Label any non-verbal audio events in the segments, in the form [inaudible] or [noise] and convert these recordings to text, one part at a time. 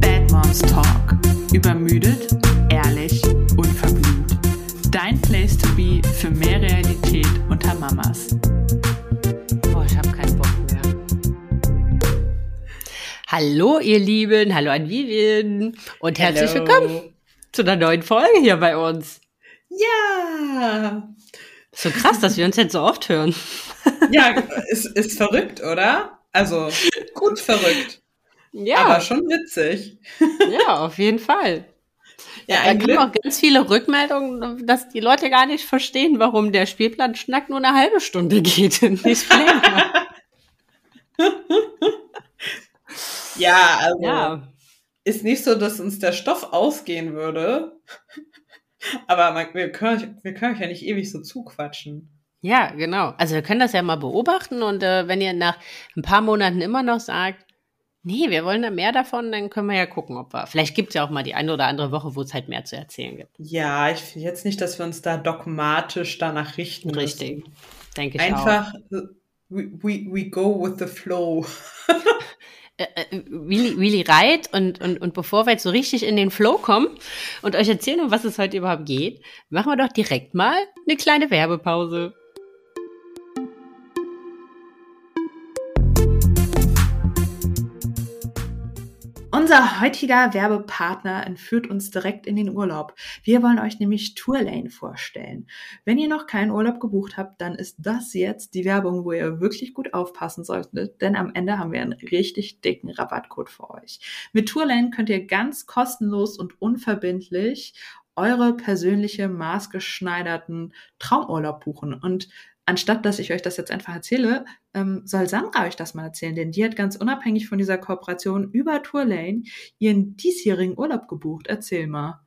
Bad Moms Talk. Übermüdet, ehrlich, unverblümt. Dein Place to be für mehr Realität unter Mamas. Boah, ich habe keinen Bock mehr. Hallo, ihr Lieben. Hallo an Vivian. Und herzlich Hello. willkommen zu einer neuen Folge hier bei uns. Ja. So krass, dass wir uns jetzt so oft hören. Ja, ist, ist verrückt, oder? Also, gut verrückt. Ja, Aber schon witzig. ja, auf jeden Fall. Ja, Da Glück. auch ganz viele Rückmeldungen, dass die Leute gar nicht verstehen, warum der Spielplan Schnack nur eine halbe Stunde geht und nicht länger. Ja, also, ja, ist nicht so, dass uns der Stoff ausgehen würde. Aber man, wir, können, wir können euch ja nicht ewig so zuquatschen. ja, genau. Also wir können das ja mal beobachten und äh, wenn ihr nach ein paar Monaten immer noch sagt, nee, wir wollen da mehr davon, dann können wir ja gucken, ob wir. Vielleicht gibt es ja auch mal die eine oder andere Woche, wo es halt mehr zu erzählen gibt. Ja, ich finde jetzt nicht, dass wir uns da dogmatisch danach richten müssen. Richtig. Denke ich auch. Einfach, we, we, we go with the flow. [laughs] äh, äh, Willi, Willi reit und, und, und bevor wir jetzt so richtig in den Flow kommen und euch erzählen, um was es heute überhaupt geht, machen wir doch direkt mal eine kleine Werbepause. Unser heutiger Werbepartner entführt uns direkt in den Urlaub. Wir wollen euch nämlich Tourlane vorstellen. Wenn ihr noch keinen Urlaub gebucht habt, dann ist das jetzt die Werbung, wo ihr wirklich gut aufpassen solltet, denn am Ende haben wir einen richtig dicken Rabattcode für euch. Mit Tourlane könnt ihr ganz kostenlos und unverbindlich eure persönliche maßgeschneiderten Traumurlaub buchen und Anstatt dass ich euch das jetzt einfach erzähle, ähm, soll Sandra euch das mal erzählen, denn die hat ganz unabhängig von dieser Kooperation über Tourlane ihren diesjährigen Urlaub gebucht. Erzähl mal.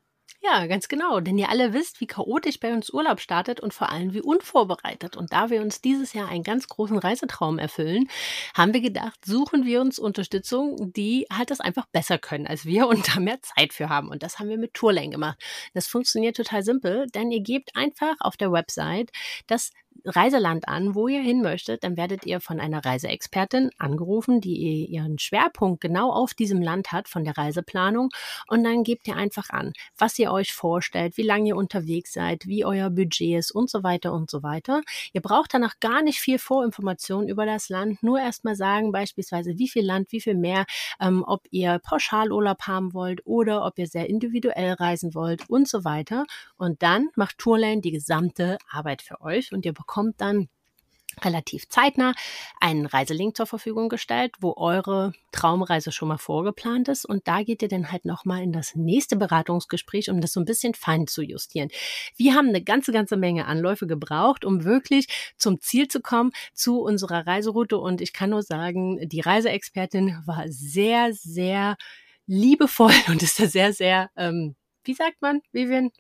Ja, ganz genau. Denn ihr alle wisst, wie chaotisch bei uns Urlaub startet und vor allem wie unvorbereitet. Und da wir uns dieses Jahr einen ganz großen Reisetraum erfüllen, haben wir gedacht, suchen wir uns Unterstützung, die halt das einfach besser können als wir [laughs] und da mehr Zeit für haben. Und das haben wir mit Tourlane gemacht. Das funktioniert total simpel, denn ihr gebt einfach auf der Website das Reiseland an, wo ihr hin möchtet, dann werdet ihr von einer Reiseexpertin angerufen, die ihren Schwerpunkt genau auf diesem Land hat von der Reiseplanung und dann gebt ihr einfach an, was ihr euch vorstellt, wie lange ihr unterwegs seid, wie euer Budget ist und so weiter und so weiter. Ihr braucht danach gar nicht viel Vorinformationen über das Land, nur erstmal sagen beispielsweise, wie viel Land, wie viel mehr, ähm, ob ihr Pauschalurlaub haben wollt oder ob ihr sehr individuell reisen wollt und so weiter. Und dann macht Tourlane die gesamte Arbeit für euch und ihr bekommt dann relativ zeitnah einen Reiselink zur Verfügung gestellt, wo eure Traumreise schon mal vorgeplant ist und da geht ihr dann halt nochmal in das nächste Beratungsgespräch, um das so ein bisschen fein zu justieren. Wir haben eine ganze, ganze Menge Anläufe gebraucht, um wirklich zum Ziel zu kommen, zu unserer Reiseroute und ich kann nur sagen, die Reiseexpertin war sehr, sehr liebevoll [laughs] und ist da sehr, sehr, ähm, wie sagt man, Vivian?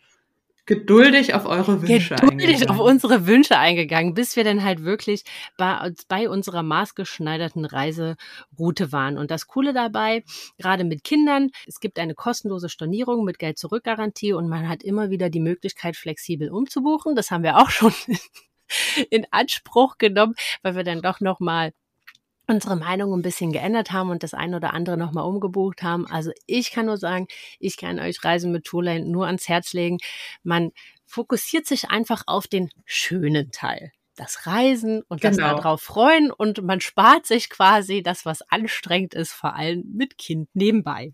Geduldig auf eure Wünsche geduldig auf unsere Wünsche eingegangen, bis wir dann halt wirklich bei, bei unserer maßgeschneiderten Reiseroute waren. Und das Coole dabei, gerade mit Kindern, es gibt eine kostenlose Stornierung mit Geld-Zurück-Garantie und man hat immer wieder die Möglichkeit, flexibel umzubuchen. Das haben wir auch schon [laughs] in Anspruch genommen, weil wir dann doch nochmal unsere Meinung ein bisschen geändert haben und das ein oder andere nochmal umgebucht haben. Also ich kann nur sagen, ich kann euch Reisen mit Tourlane nur ans Herz legen. Man fokussiert sich einfach auf den schönen Teil. Das Reisen und das Genau. darauf freuen und man spart sich quasi das, was anstrengend ist, vor allem mit Kind nebenbei.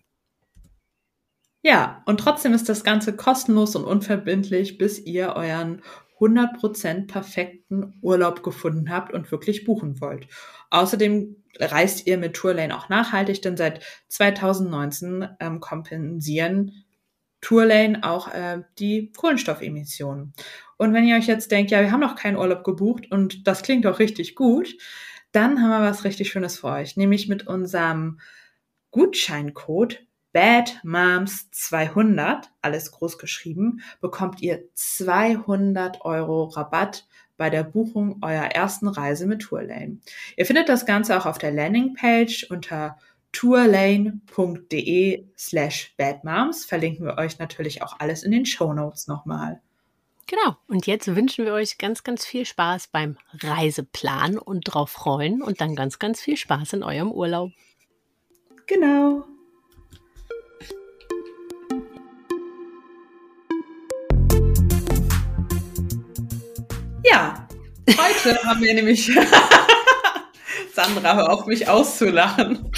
Ja, und trotzdem ist das Ganze kostenlos und unverbindlich, bis ihr euren 100% perfekten Urlaub gefunden habt und wirklich buchen wollt. Außerdem reist ihr mit Tourlane auch nachhaltig, denn seit 2019 ähm, kompensieren Tourlane auch äh, die Kohlenstoffemissionen. Und wenn ihr euch jetzt denkt, ja, wir haben noch keinen Urlaub gebucht und das klingt doch richtig gut, dann haben wir was richtig Schönes für euch, nämlich mit unserem Gutscheincode BADMOMS200, alles groß geschrieben, bekommt ihr 200 Euro Rabatt bei der Buchung eurer ersten Reise mit Tourlane. Ihr findet das Ganze auch auf der Landingpage unter tourlane.de slash badmoms. Verlinken wir euch natürlich auch alles in den Show Notes nochmal. Genau. Und jetzt wünschen wir euch ganz, ganz viel Spaß beim Reiseplan und drauf freuen und dann ganz, ganz viel Spaß in eurem Urlaub. Genau. Heute haben wir nämlich [laughs] Sandra, hör auf mich auszulachen.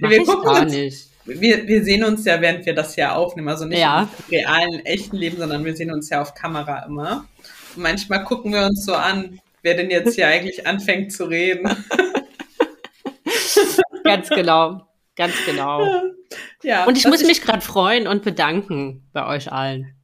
Mach wir ich gar nicht. Wir, wir sehen uns ja, während wir das hier aufnehmen, also nicht Ja. im realen, echten Leben, sondern wir sehen uns ja auf Kamera immer. Und manchmal gucken wir uns so an, wer denn jetzt hier eigentlich anfängt zu reden. [laughs] Ganz genau. Ganz genau. Ja, Und ich muss mich gerade freuen und bedanken bei euch allen.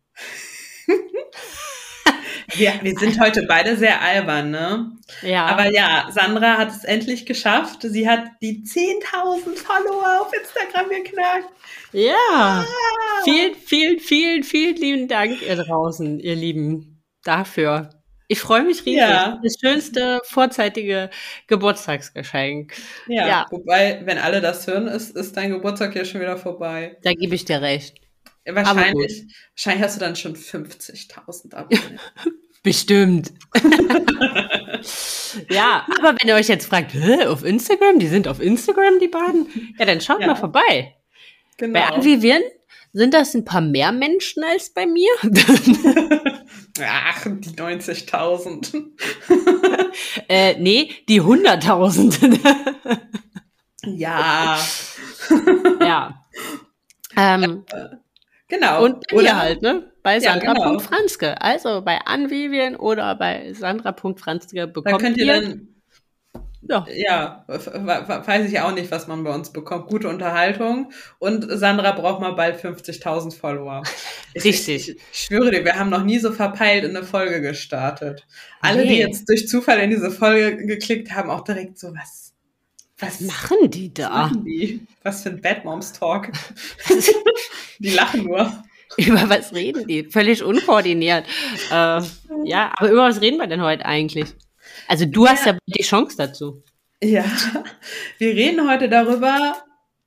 Wir, wir sind heute beide sehr albern, ne? Ja. Aber ja, Sandra hat es endlich geschafft. Sie hat die 10.000 Follower auf Instagram geknackt. ja. Vielen, vielen, vielen, vielen lieben Dank ihr draußen, ihr Lieben, dafür. Ich freue mich riesig. Ja. Das schönste vorzeitige Geburtstagsgeschenk. Ja, Ja. wobei, wenn alle das hören, ist, ist dein Geburtstag ja schon wieder vorbei. Da gebe ich dir recht. Wahrscheinlich, wahrscheinlich hast du dann schon 50.000 Abonnenten. [laughs] Bestimmt. [laughs] ja, aber wenn ihr euch jetzt fragt, Hä, auf Instagram, die sind auf Instagram, die beiden, ja, dann schaut Ja. mal vorbei. Genau. Bei Anvivien sind das ein paar mehr Menschen als bei mir. [laughs] Ach, die 90.000. [laughs] äh, nee, die 100.000. Ja, ja. Ähm, genau. und bei mir halt, ne? Bei Ja, genau. Sandra.franzke. Also bei Anvivien oder bei Sandra.franzke Da bekommt könnt ihr ihr, dann, ja, ja, weiß ich auch nicht, was man bei uns bekommt. Gute Unterhaltung. Und Sandra braucht mal bald 50.000 Follower. [laughs] Ich, Richtig. Ich, ich schwöre dir, wir haben noch nie so verpeilt in eine Folge gestartet. Alle, die Nee. jetzt durch Zufall in diese Folge geklickt haben, auch direkt so, was, was machen die da? machen die? Was für ein Bad Moms Talk. [laughs] die lachen nur. Über was reden die? Völlig unkoordiniert. Äh, ja, aber über was reden wir denn heute eigentlich? Also du hast ja die Chance dazu. Ja, wir reden heute darüber,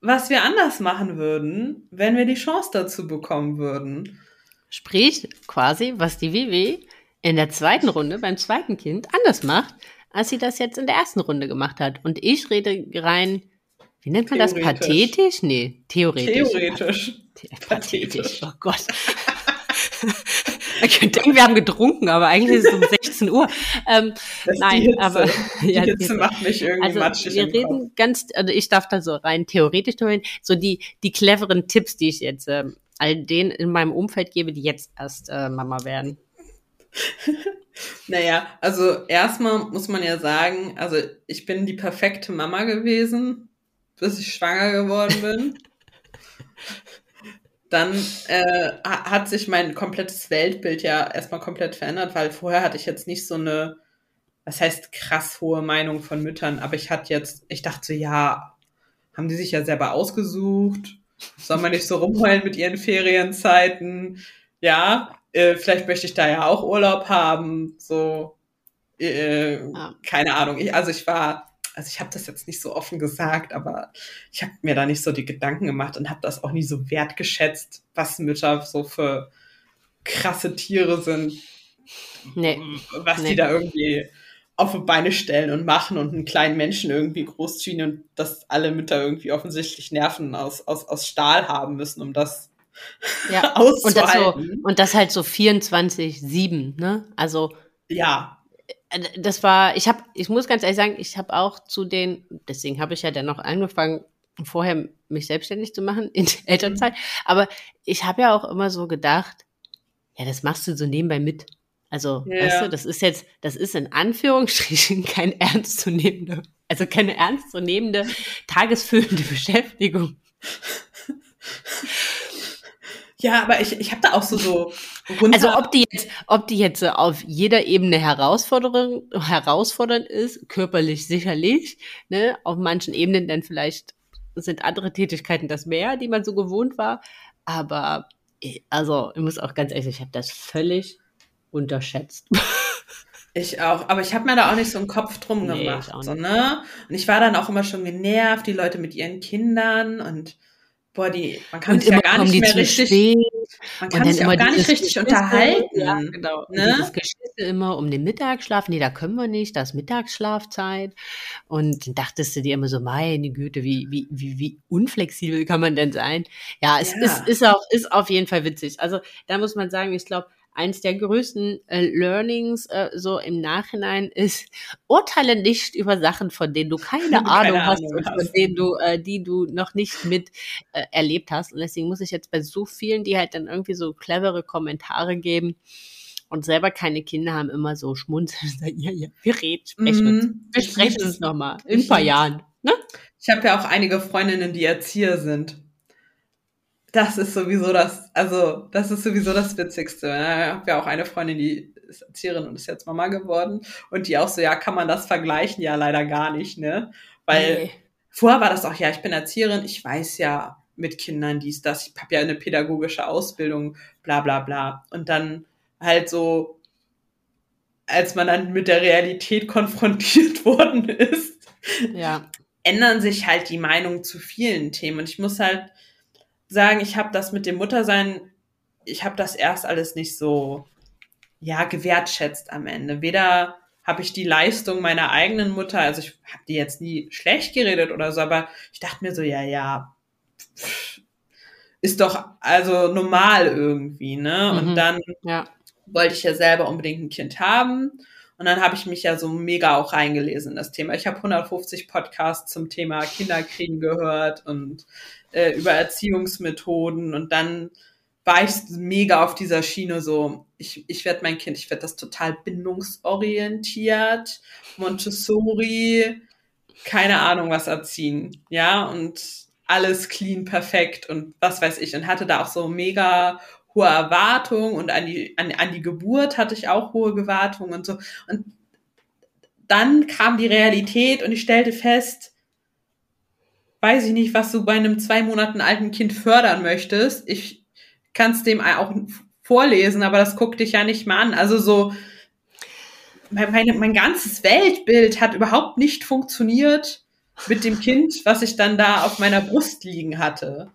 was wir anders machen würden, wenn wir die Chance dazu bekommen würden. Sprich, quasi, was die WW in der zweiten Runde beim zweiten Kind anders macht, als sie das jetzt in der ersten Runde gemacht hat. Und ich rede rein, wie nennt man das? Pathetisch? Nee, theoretisch. Theoretisch. Pathetisch. Pathetisch. Oh Gott. [laughs] Man könnte denken, wir haben getrunken, aber eigentlich ist es um 16 Uhr. Ähm, nein, Hitze. aber Die ja, Hitze die- macht mich irgendwie also matschig wir im reden Kopf. ganz, also ich darf da so rein theoretisch drüber reden, so die, die cleveren Tipps, die ich jetzt ähm, all denen in meinem Umfeld gebe, die jetzt erst äh, Mama werden. [laughs] Naja, also erstmal muss man ja sagen, also ich bin die perfekte Mama gewesen, bis ich schwanger geworden bin. [laughs] Dann äh, ha- hat sich mein komplettes Weltbild ja erstmal komplett verändert, weil vorher hatte ich jetzt nicht so eine, was heißt krass hohe Meinung von Müttern, aber ich hatte jetzt, ich dachte so, ja, haben die sich ja selber ausgesucht, soll man nicht so rumheulen mit ihren Ferienzeiten, ja, äh, vielleicht möchte ich da ja auch Urlaub haben, so, äh, Ja. keine Ahnung. Ich, also ich war, also ich habe das jetzt nicht so offen gesagt, aber ich habe mir da nicht so die Gedanken gemacht und habe das auch nie so wertgeschätzt, was Mütter so für krasse Tiere sind, Nee, was Nee. die da irgendwie auf die Beine stellen und machen und einen kleinen Menschen irgendwie großziehen und dass alle Mütter irgendwie offensichtlich Nerven aus, aus, aus Stahl haben müssen, um das ja. [laughs] Und das, so, und das halt so 24-7, ne? Also Ja, äh, das war, ich habe, ich muss ganz ehrlich sagen, ich habe auch zu den, deswegen habe ich ja dann noch angefangen, vorher mich selbstständig zu machen in der Elternzeit, aber ich habe ja auch immer so gedacht, ja, das machst du so nebenbei mit. Also, Ja. weißt du, das ist jetzt, das ist in Anführungsstrichen [laughs] kein ernstzunehmende, also keine ernstzunehmende, tagesfüllende [laughs] Beschäftigung. Ja, aber ich, ich habe da auch so so. Also ob die jetzt, ob die jetzt äh, auf jeder Ebene Herausforderung, herausfordernd ist, körperlich sicherlich, ne, auf manchen Ebenen dann vielleicht sind andere Tätigkeiten das mehr, die man so gewohnt war. Aber ich- also ich muss auch ganz ehrlich, ich habe das völlig unterschätzt. [laughs] Ich auch, aber ich habe mir da auch nicht so einen Kopf drum Nee, gemacht, so, ne? Und ich war dann auch immer schon genervt, die Leute mit ihren Kindern und boah, die, man kann und sich ja gar nicht mehr richtig, spät. man kann sich auch gar nicht richtig Geschisse, unterhalten. Ja, genau. Ne? Dieses Geschisse immer um den Mittagsschlaf, nee, da können wir nicht, da ist Mittagsschlafzeit. Und dann dachtest du dir immer so, meine Güte, wie, wie, wie, wie unflexibel kann man denn sein? Ja, es ja. Ist, ist auch, ist auf jeden Fall witzig. Also da muss man sagen, ich glaube, eins der größten äh, Learnings äh, so im Nachhinein ist, [laughs] urteile nicht über Sachen, von denen du keine, [laughs] Ahnung keine hast Ahnung und von denen du, äh, die du noch nicht mit äh, erlebt hast. Und deswegen muss ich jetzt bei so vielen, die halt dann irgendwie so clevere Kommentare geben und selber keine Kinder haben, immer so schmunzeln ja, ja, wir reden, sprechen mm. Wir sprechen uns nochmal in ein paar Jahren. Ne? Ich habe ja auch einige Freundinnen, die Erzieher sind das ist sowieso das, also das ist sowieso das Witzigste. Ich habe ja auch eine Freundin, die ist Erzieherin und ist jetzt Mama geworden und die auch so, ja, kann man das vergleichen? Ja, leider gar nicht, ne? Weil nee. vorher war das auch, ja, ich bin Erzieherin, ich weiß ja mit Kindern dies, das, ich habe ja eine pädagogische Ausbildung, bla bla bla. Und dann halt so, als man dann mit der Realität [laughs] konfrontiert worden ist, ja. ändern sich halt die Meinungen zu vielen Themen. Und ich muss halt sagen, ich habe das mit dem Muttersein, ich habe das erst alles nicht so, ja, gewertschätzt am Ende. Weder habe ich die Leistung meiner eigenen Mutter, also ich habe die jetzt nie schlecht geredet oder so, aber ich dachte mir so, ja, ja, ist doch also normal irgendwie, ne? Mhm, und dann ja. wollte ich ja selber unbedingt ein Kind haben. Und dann habe ich mich ja so mega auch reingelesen in das Thema. Ich habe 150 Podcasts zum Thema Kinderkriegen gehört und äh, über Erziehungsmethoden und dann war ich mega auf dieser Schiene so, ich, ich werde mein Kind, ich werde das total bindungsorientiert, Montessori, keine Ahnung was erziehen, ja, und alles clean, perfekt und was weiß ich und hatte da auch so mega hohe Erwartungen und an die, an, an die Geburt hatte ich auch hohe Erwartungen und so und dann kam die Realität und ich stellte fest, weiß ich nicht, was du bei einem zwei Monaten alten Kind fördern möchtest. Ich kann es dem auch vorlesen, aber das guckt dich ja nicht mal an. Also so, meine, mein ganzes Weltbild hat überhaupt nicht funktioniert mit dem Kind, was ich dann da auf meiner Brust liegen hatte.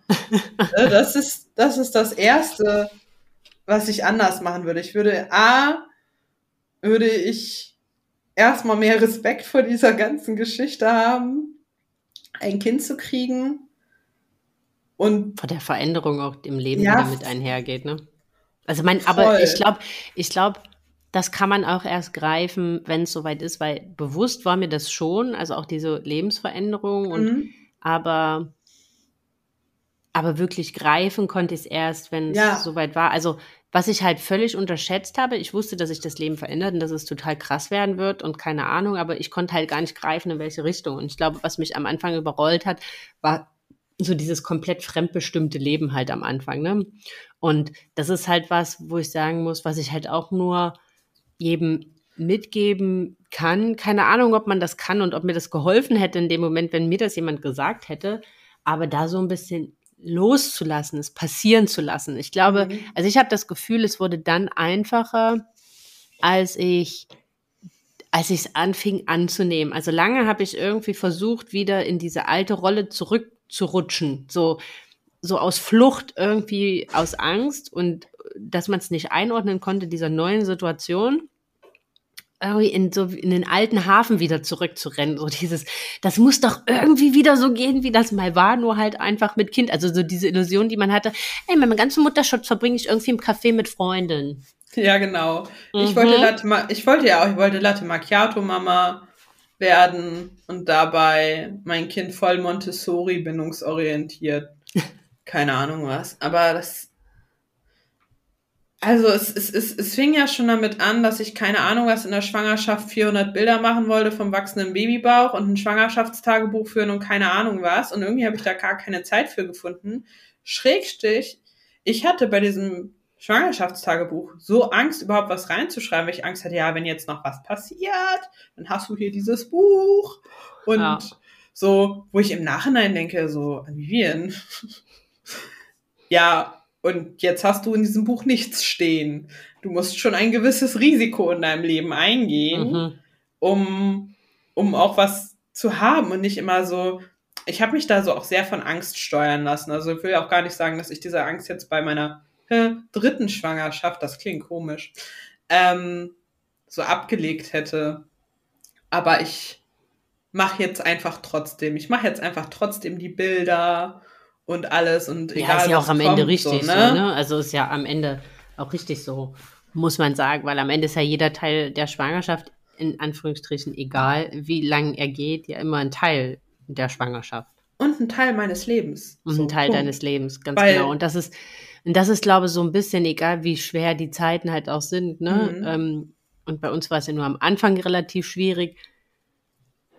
Ne, das ist, das ist das Erste, was ich anders machen würde. Ich würde, A, würde ich erstmal mehr Respekt vor dieser ganzen Geschichte haben ein Kind zu kriegen. Und vor der Veränderung auch im Leben, ja, die damit einhergeht, ne? Also mein, voll. aber ich glaube, ich glaube, das kann man auch erst greifen, wenn es soweit ist, weil bewusst war mir das schon, also auch diese Lebensveränderung und mhm. aber aber wirklich greifen konnte ich es erst, wenn es ja. soweit war. Also was ich halt völlig unterschätzt habe, ich wusste, dass sich das Leben verändert und dass es total krass werden wird und keine Ahnung, aber ich konnte halt gar nicht greifen, in welche Richtung. Und ich glaube, was mich am Anfang überrollt hat, war so dieses komplett fremdbestimmte Leben halt am Anfang. Ne? Und das ist halt was, wo ich sagen muss, was ich halt auch nur jedem mitgeben kann. Keine Ahnung, ob man das kann und ob mir das geholfen hätte in dem Moment, wenn mir das jemand gesagt hätte. Aber da so ein bisschen loszulassen, es passieren zu lassen. Ich glaube, mhm. also ich habe das Gefühl, es wurde dann einfacher, als ich als ich es anfing anzunehmen. Also lange habe ich irgendwie versucht, wieder in diese alte Rolle zurückzurutschen, so so aus Flucht irgendwie aus Angst und dass man es nicht einordnen konnte dieser neuen Situation irgendwie in so in den alten Hafen wieder zurückzurennen. So dieses, das muss doch irgendwie wieder so gehen, wie das mal war, nur halt einfach mit Kind. Also so diese Illusion, die man hatte, ey, meine ganze Mutterschutz verbringe ich irgendwie im Café mit Freunden. Ja, genau. Mhm. Ich wollte Latte, ich wollte ja auch, ich wollte Latte Macchiato Mama werden und dabei mein Kind voll Montessori bindungsorientiert. [laughs] Keine Ahnung was. Aber das also es, es, es, es fing ja schon damit an, dass ich keine Ahnung was in der Schwangerschaft 400 Bilder machen wollte vom wachsenden Babybauch und ein Schwangerschaftstagebuch führen und keine Ahnung was. Und irgendwie habe ich da gar keine Zeit für gefunden. Schrägstich, ich hatte bei diesem Schwangerschaftstagebuch so Angst, überhaupt was reinzuschreiben, weil ich Angst hatte, ja, wenn jetzt noch was passiert, dann hast du hier dieses Buch. Und ja. so, wo ich im Nachhinein denke, so, Vivian, [laughs] ja, und jetzt hast du in diesem Buch nichts stehen. Du musst schon ein gewisses Risiko in deinem Leben eingehen, mhm. um, um auch was zu haben und nicht immer so, ich habe mich da so auch sehr von Angst steuern lassen. Also ich will auch gar nicht sagen, dass ich diese Angst jetzt bei meiner äh, dritten Schwangerschaft, das klingt komisch, ähm, so abgelegt hätte. Aber ich mache jetzt einfach trotzdem. Ich mache jetzt einfach trotzdem die Bilder und alles und egal. Ja, ist ja auch am kommt, Ende richtig so, so, ne? ne? Also ist ja am Ende auch richtig so, muss man sagen, weil am Ende ist ja jeder Teil der Schwangerschaft in Anführungsstrichen egal, wie lang er geht, ja immer ein Teil der Schwangerschaft. Und ein Teil meines Lebens. Und So, ein Teil Punkt. deines Lebens, ganz Weil- genau. Und das ist, und das ist, glaube ich, so ein bisschen egal, wie schwer die Zeiten halt auch sind. Ne? Mhm. Ähm, und bei uns war es ja nur am Anfang relativ schwierig,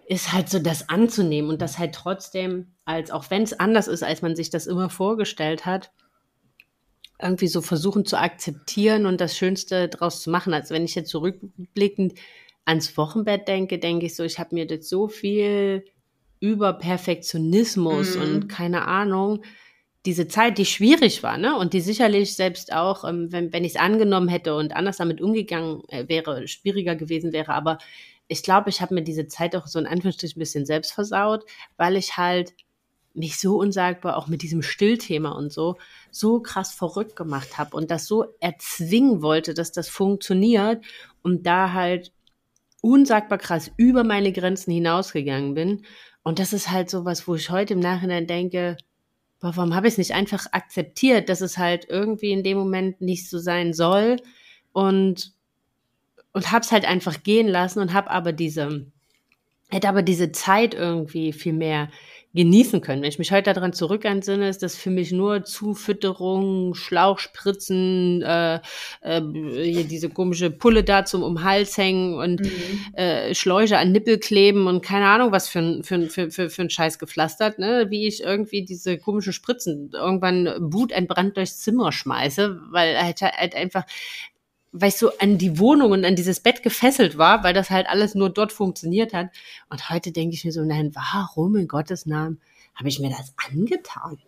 ist halt so das anzunehmen und das halt trotzdem, als auch wenn es anders ist, als man sich das immer vorgestellt hat, irgendwie so versuchen zu akzeptieren und das Schönste draus zu machen. Also wenn ich jetzt zurückblickend ans Wochenbett denke, denke ich so, ich habe mir jetzt so viel über Perfektionismus Mhm. und keine Ahnung, diese Zeit, die schwierig war, ne? Und die sicherlich selbst auch, ähm, wenn, wenn ich es angenommen hätte und anders damit umgegangen äh, wäre, schwieriger gewesen wäre. Aber ich glaube, ich habe mir diese Zeit auch so in Anführungsstrichen ein bisschen selbst versaut, weil ich halt mich so unsagbar auch mit diesem Stillthema und so so krass verrückt gemacht habe und das so erzwingen wollte, dass das funktioniert und da halt unsagbar krass über meine Grenzen hinausgegangen bin. Und das ist halt so was, wo ich heute im Nachhinein denke, warum habe ich es nicht einfach akzeptiert, dass es halt irgendwie in dem Moment nicht so sein soll und und hab's halt einfach gehen lassen und hab aber diese hätte aber diese Zeit irgendwie viel mehr genießen können. Wenn ich mich heute daran zurück entsinne, ist das für mich nur Zufütterung, Schlauchspritzen, äh, äh, hier diese komische Pulle da zum um Hals hängen und Mhm. äh, Schläuche an Nippel kleben und keine Ahnung was für ein, für, für, für, für ein Scheiß gepflastert, ne? wie ich irgendwie diese komischen Spritzen irgendwann wutentbrannt durchs Zimmer schmeiße, weil halt, halt einfach weil ich so an die Wohnung und an dieses Bett gefesselt war, weil das halt alles nur dort funktioniert hat. Und heute denke ich mir so, nein, warum in Gottes Namen habe ich mir das angetan?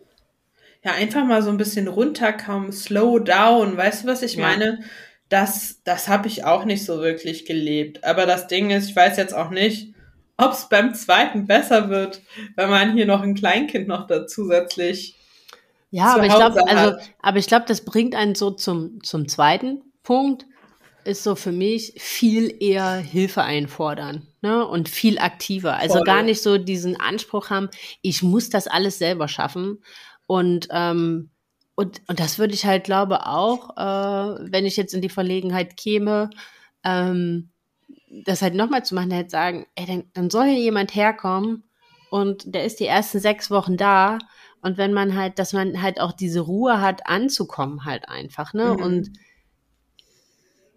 Ja, einfach mal so ein bisschen runterkommen, slow down. Weißt du, was ich Ja. meine? Das, das habe ich auch nicht so wirklich gelebt. Aber das Ding ist, ich weiß jetzt auch nicht, ob es beim zweiten besser wird, wenn man hier noch ein Kleinkind noch da zusätzlich. Ja, zu aber ich glaube, Hause also, hat. aber ich glaube, das bringt einen so zum, zum zweiten Punkt, ist so für mich viel eher Hilfe einfordern, ne? Und viel aktiver. Also Voll. gar nicht so diesen Anspruch haben, ich muss das alles selber schaffen. Und, ähm, und, und das würde ich halt, glaube auch, äh, wenn ich jetzt in die Verlegenheit käme, ähm, das halt nochmal zu machen, halt sagen, ey, dann, dann soll hier jemand herkommen und der ist die ersten sechs Wochen da. Und wenn man halt, dass man halt auch diese Ruhe hat, anzukommen, halt einfach, ne? Mhm. Und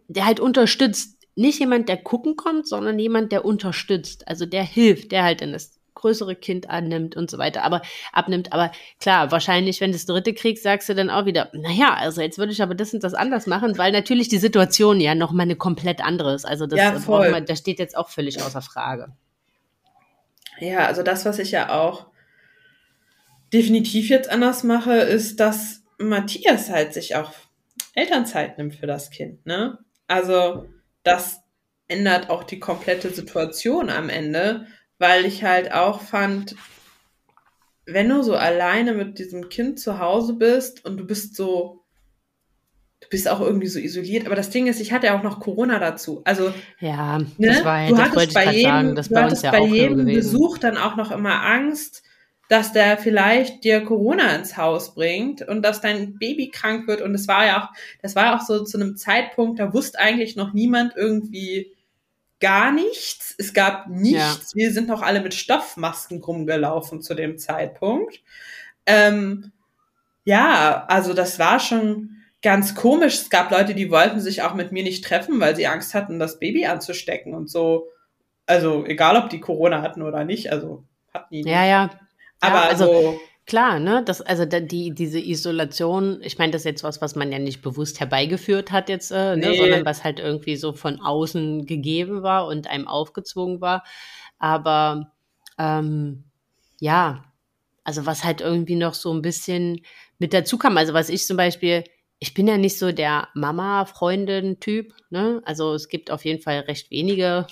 der halt unterstützt. Nicht jemand, der gucken kommt, sondern jemand, der unterstützt. Also der hilft, der halt dann das größere Kind annimmt und so weiter, aber abnimmt. Aber klar, wahrscheinlich, wenn du das dritte kriegst, sagst du dann auch wieder, naja, also jetzt würde ich aber das und das anders machen, weil natürlich die Situation ja noch mal eine komplett andere ist. Also das, Ja, man, das steht jetzt auch völlig außer Frage. Ja, also das, was ich ja auch definitiv jetzt anders mache, ist, dass Matthias halt sich auch Elternzeit nimmt für das Kind, ne? Also das ändert auch die komplette Situation am Ende, weil ich halt auch fand, wenn du so alleine mit diesem Kind zu Hause bist und du bist so, du bist auch irgendwie so isoliert, aber das Ding ist, ich hatte ja auch noch Corona dazu. Also Ja, Ne? das war ja, du das hattest bei jedem, sagen, das du bei uns ja bei jedem gewesen. Besuch dann auch noch immer Angst, dass der vielleicht dir Corona ins Haus bringt und dass dein Baby krank wird. Und es war ja auch, das war auch so zu einem Zeitpunkt, da wusste eigentlich noch niemand irgendwie gar nichts. Es gab nichts. Wir sind noch alle mit Stoffmasken rumgelaufen zu dem Zeitpunkt. Ähm, ja, also das war schon ganz komisch. Es gab Leute, die wollten sich auch mit mir nicht treffen, weil sie Angst hatten, das Baby anzustecken und so. Also egal, ob die Corona hatten oder nicht, also hatten die nicht. Ja, ja. Aber ja, also so, Klar, ne? Das, also die, diese Isolation, ich meine, das ist jetzt was, was man ja nicht bewusst herbeigeführt hat jetzt, äh, ne? Nee. sondern was halt irgendwie so von außen gegeben war und einem aufgezwungen war. Aber ähm, ja, also was halt irgendwie noch so ein bisschen mit dazu kam. Also was ich zum Beispiel, ich bin ja nicht so der Mama-Freundin-Typ, ne? Also es gibt auf jeden Fall recht wenige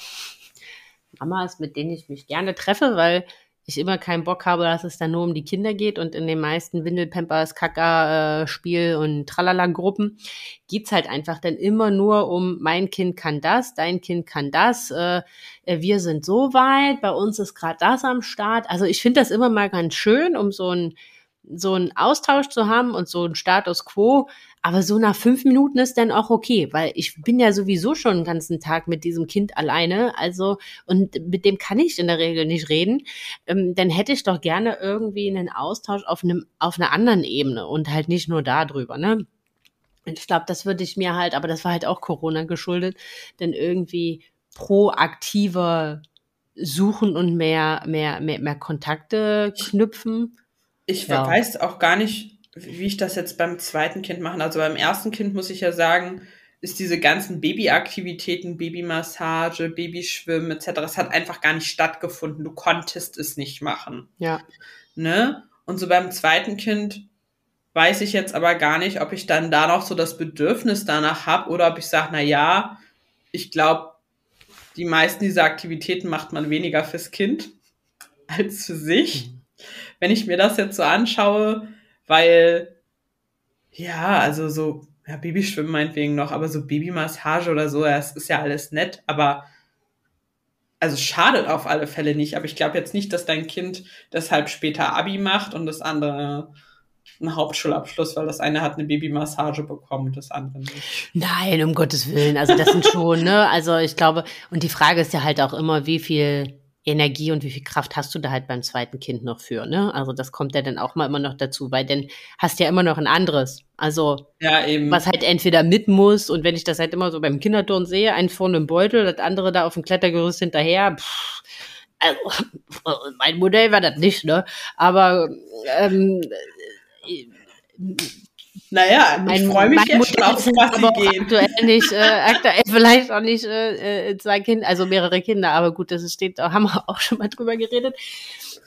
Mamas, mit denen ich mich gerne treffe, weil ich immer keinen Bock habe, dass es dann nur um die Kinder geht und in den meisten Windelpampers, Kaka, äh, Spiel und Tralala-Gruppen geht's halt einfach dann immer nur um mein Kind kann das, dein Kind kann das, äh wir sind so weit, bei uns ist gerade das am Start. Also ich finde das immer mal ganz schön, um so ein so einen Austausch zu haben und so ein Status quo. Aber so nach fünf Minuten ist dann auch okay, weil ich bin ja sowieso schon den ganzen Tag mit diesem Kind alleine. Also, und mit dem kann ich in der Regel nicht reden. Ähm, dann hätte ich doch gerne irgendwie einen Austausch auf einem, auf einer anderen Ebene und halt nicht nur darüber, ne? Und ich glaube, das würde ich mir halt, aber das war halt auch Corona geschuldet, denn irgendwie proaktiver suchen und mehr, mehr, mehr, mehr Kontakte knüpfen. Ich ja. weiß auch gar nicht, wie ich das jetzt beim zweiten Kind mache. Also beim ersten Kind muss ich ja sagen, ist diese ganzen Babyaktivitäten, Babymassage, Babyschwimmen etc., das hat einfach gar nicht stattgefunden. Du konntest es nicht machen. Ja. Ne? Und so beim zweiten Kind weiß ich jetzt aber gar nicht, ob ich dann da noch so das Bedürfnis danach habe oder ob ich sage, na ja, ich glaube, die meisten dieser Aktivitäten macht man weniger fürs Kind [laughs] als für sich. Mhm wenn ich mir das jetzt so anschaue, weil, ja, also so, ja, Babyschwimmen meinetwegen noch, aber so Babymassage oder so, das ist ja alles nett, aber also schadet auf alle Fälle nicht, aber ich glaube jetzt nicht, dass dein Kind deshalb später Abi macht und das andere einen Hauptschulabschluss, weil das eine hat eine Babymassage bekommen, das andere nicht. Nein, um Gottes Willen. Also das sind schon, ne? Also ich glaube, und die Frage ist ja halt auch immer, wie viel Energie und wie viel Kraft hast du da halt beim zweiten Kind noch für, ne? Also das kommt ja dann auch mal immer noch dazu, weil dann hast du ja immer noch ein anderes. Also ja, was halt entweder mit muss und wenn ich das halt immer so beim Kinderturn sehe, ein vorne im Beutel, das andere da auf dem Klettergerüst hinterher, pff, also [laughs] mein Modell war das nicht, ne? Aber ähm, naja, mein, ich freue mich jetzt schon auf was aber gehen. Aktuell nicht, äh, aktuell vielleicht auch nicht äh, äh, zwei Kinder, also mehrere Kinder, aber gut, das steht, da haben wir auch schon mal drüber geredet.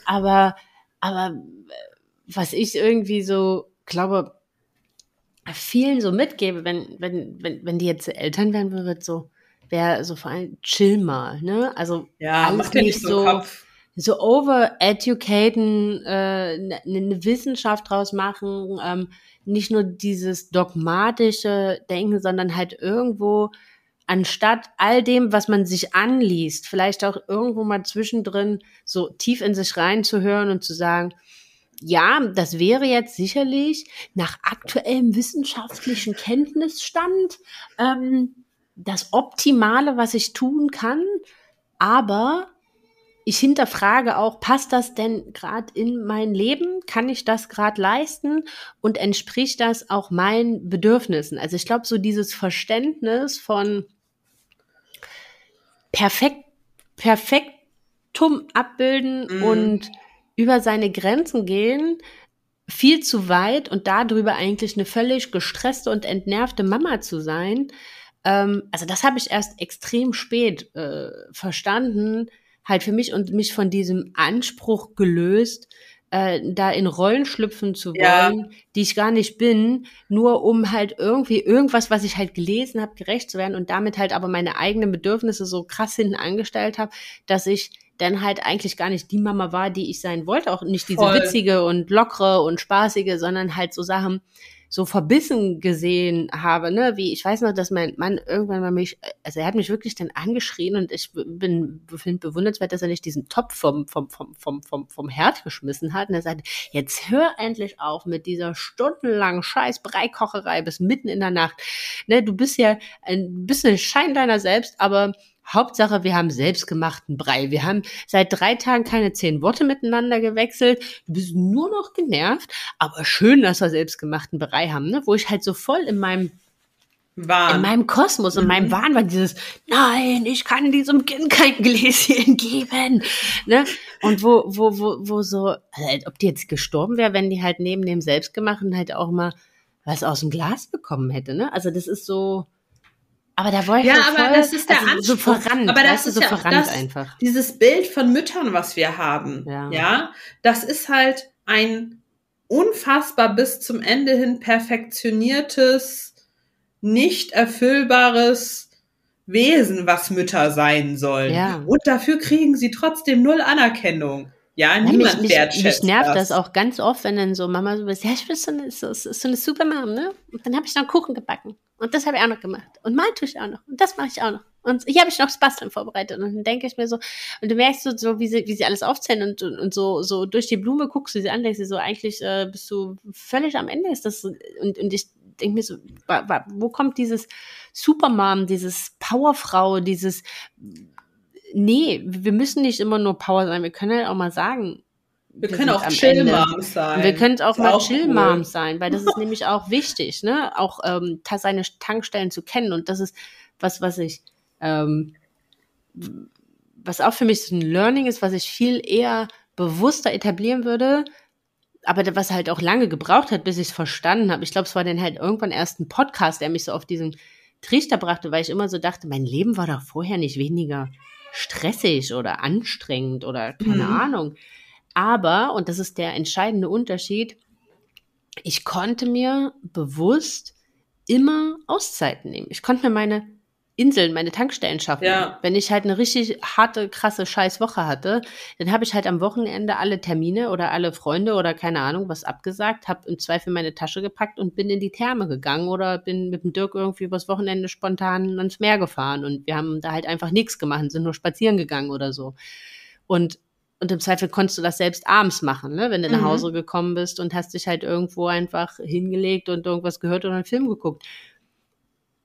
Aber, aber was ich irgendwie so glaube, vielen so mitgebe, wenn, wenn, wenn, wenn die jetzt Eltern werden, wird so, wäre so vor allem chill mal, ne? Also ja, alles nicht so, Kopf so overeducaten, äh, eine ne Wissenschaft draus machen, ähm, nicht nur dieses dogmatische Denken, sondern halt irgendwo anstatt all dem, was man sich anliest, vielleicht auch irgendwo mal zwischendrin so tief in sich reinzuhören und zu sagen, ja, das wäre jetzt sicherlich nach aktuellem wissenschaftlichen Kenntnisstand ähm, das Optimale, was ich tun kann, aber ich hinterfrage auch, passt das denn gerade in mein Leben? Kann ich das gerade leisten? Und entspricht das auch meinen Bedürfnissen? Also ich glaube, so dieses Verständnis von perfekt, perfektum abbilden mhm. und über seine Grenzen gehen, viel zu weit und darüber eigentlich eine völlig gestresste und entnervte Mama zu sein. Ähm, also das habe ich erst extrem spät äh, verstanden, halt für mich und mich von diesem Anspruch gelöst, äh, da in Rollen schlüpfen zu wollen, ja. die ich gar nicht bin, nur um halt irgendwie irgendwas, was ich halt gelesen habe, gerecht zu werden und damit halt aber meine eigenen Bedürfnisse so krass hinten angestellt habe, dass ich dann halt eigentlich gar nicht die Mama war, die ich sein wollte, auch nicht diese Voll. witzige und lockere und spaßige, sondern halt so Sachen, so verbissen gesehen habe, ne, wie ich weiß noch, dass mein Mann irgendwann mal mich, also er hat mich wirklich dann angeschrien und ich bin finde bewundernswert, dass er nicht diesen Topf vom vom vom vom vom vom Herd geschmissen hat und er sagte, jetzt hör endlich auf mit dieser stundenlangen Scheiß Breikocherei bis mitten in der Nacht. Ne, du bist ja ein bisschen Schein deiner selbst, aber Hauptsache, wir haben selbstgemachten Brei. Wir haben seit drei Tagen keine zehn Worte miteinander gewechselt. Du bist nur noch genervt, aber schön, dass wir selbstgemachten Brei haben, ne? Wo ich halt so voll in meinem Wahn. in meinem Kosmos, in meinem mhm. Wahn war dieses, nein, ich kann diesem Kind kein Gläschen [laughs] geben. Ne? Und wo, wo, wo, wo so, also, ob die jetzt gestorben wäre, wenn die halt neben dem Selbstgemachten halt auch mal was aus dem Glas bekommen hätte. Ne? Also das ist so, aber da wollte ja, ich aber voll, das ist der also so verrannt, aber das ist so ja verrannt das, einfach. Dieses Bild von Müttern, was wir haben, ja. ja, das ist halt ein unfassbar bis zum Ende hin perfektioniertes, nicht erfüllbares Wesen, was Mütter sein sollen. Ja. Und dafür kriegen sie trotzdem null Anerkennung. Ja, niemand mich, wertschätzt mich, mich nervt das. das. auch ganz oft, wenn dann so Mama so ist, ja, ich bin so eine, so, so eine Supermom, ne? Und dann habe ich noch Kuchen gebacken. Und das habe ich auch noch gemacht. Und mal tue ich auch noch. Und das mache ich auch noch. Und hier habe ich noch das Basteln vorbereitet. Und dann denke ich mir so, und du merkst so, so wie, sie, wie sie alles aufzählen und, und, und so, so durch die Blume guckst du sie an, denkst du so, eigentlich äh, bist du völlig am Ende. Ist das, und, und ich denke mir so, wa, wa, wo kommt dieses Supermom, dieses Powerfrau, dieses, nee, wir müssen nicht immer nur Power sein, wir können halt auch mal sagen, wir wir können auch am Chill-Moms sein. wir können auch mal auch Chill-Moms cool. sein, weil das ist [laughs] nämlich auch wichtig, ne? Auch ähm, seine Tankstellen zu kennen. Und das ist was, was ich, ähm, was auch für mich so ein Learning ist, was ich viel eher bewusster etablieren würde, aber was halt auch lange gebraucht hat, bis ich es verstanden habe. Ich glaube, es war dann halt irgendwann erst ein Podcast, der mich so auf diesen Trichter brachte, weil ich immer so dachte, mein Leben war doch vorher nicht weniger stressig oder anstrengend oder keine Mhm. Ahnung. Aber, und das ist der entscheidende Unterschied, ich konnte mir bewusst immer Auszeiten nehmen. Ich konnte mir meine Inseln, meine Tankstellen schaffen. Ja. Wenn ich halt eine richtig harte, krasse Scheißwoche hatte, dann habe ich halt am Wochenende alle Termine oder alle Freunde oder keine Ahnung was abgesagt, habe im Zweifel meine Tasche gepackt und bin in die Therme gegangen oder bin mit dem Dirk irgendwie übers Wochenende spontan ans Meer gefahren und wir haben da halt einfach nichts gemacht, sind nur spazieren gegangen oder so. Und und im Zweifel konntest du das selbst abends machen, ne? wenn du nach Mhm. Hause gekommen bist und hast dich halt irgendwo einfach hingelegt und irgendwas gehört oder einen Film geguckt.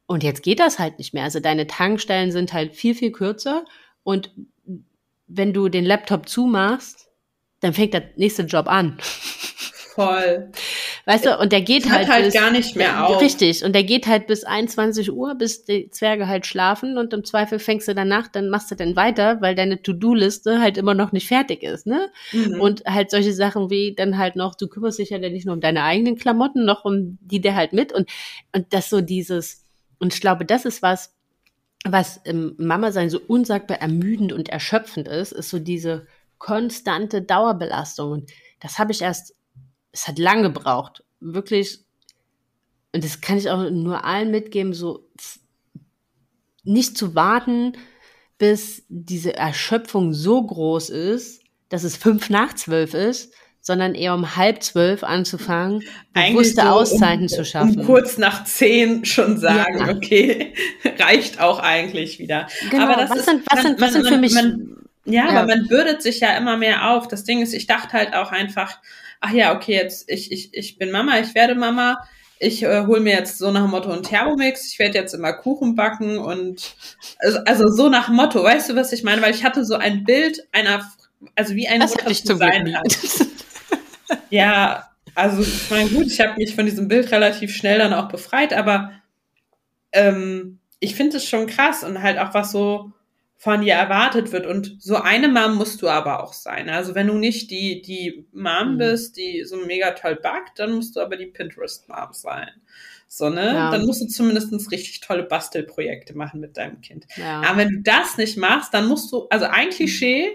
Und jetzt geht das halt nicht mehr. Also deine Tankstellen sind halt viel, viel kürzer. Und wenn du den Laptop zumachst, dann fängt der nächste Job an. Voll. Weißt du, und der geht Hört halt, halt bis, gar nicht mehr auf. Richtig, und der geht halt bis 21 Uhr, bis die Zwerge halt schlafen und im Zweifel fängst du danach, dann machst du dann weiter, weil deine To-Do-Liste halt immer noch nicht fertig ist, ne? Mhm. Und halt solche Sachen wie dann halt noch, du kümmerst dich ja nicht nur um deine eigenen Klamotten, noch um die der halt mit und, und das so dieses, und ich glaube, das ist was, was im Mama-Sein so unsagbar ermüdend und erschöpfend ist, ist so diese konstante Dauerbelastung. Und das habe ich erst, es hat lang gebraucht, wirklich, und das kann ich auch nur allen mitgeben, so nicht zu warten, bis diese Erschöpfung so groß ist, dass es fünf nach zwölf ist, sondern eher um halb zwölf anzufangen, bewusste so Auszeiten um, zu schaffen. Um kurz nach zehn schon sagen, Ja. okay, [laughs] reicht auch eigentlich wieder. Genau, Aber das was ist- sind, was man- sind, was man- sind für mich, man- Ja, Ja. aber man bürdet sich ja immer mehr auf. Das Ding ist, ich dachte halt auch einfach, ach ja, okay, jetzt ich, ich, ich bin Mama, ich werde Mama. Ich äh, hole mir jetzt so nach Motto einen Thermomix. Ich werde jetzt immer Kuchen backen und also, also so nach Motto, weißt du, was ich meine? Weil ich hatte so ein Bild einer, also wie eine das Mutter zu sein hat. [laughs] Ja, also ich meine, gut, ich habe mich von diesem Bild relativ schnell dann auch befreit, aber ähm, ich finde es schon krass und halt auch was so von dir erwartet wird. Und so eine Mom musst du aber auch sein. Also wenn du nicht die, die Mom Mhm. bist, die so mega toll backt, dann musst du aber die Pinterest-Mom sein. So, ne? Ja. Dann musst du zumindest richtig tolle Bastelprojekte machen mit deinem Kind. Ja. Aber wenn du das nicht machst, dann musst du, also ein Klischee,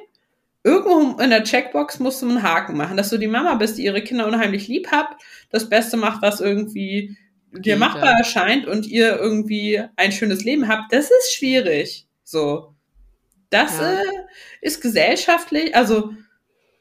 irgendwo in der Checkbox musst du einen Haken machen, dass du die Mama bist, die ihre Kinder unheimlich lieb hat, das Beste macht, was irgendwie dir machbar ja. erscheint und ihr irgendwie ein schönes Leben habt, das ist schwierig. So. Das Ja. äh, ist gesellschaftlich, also,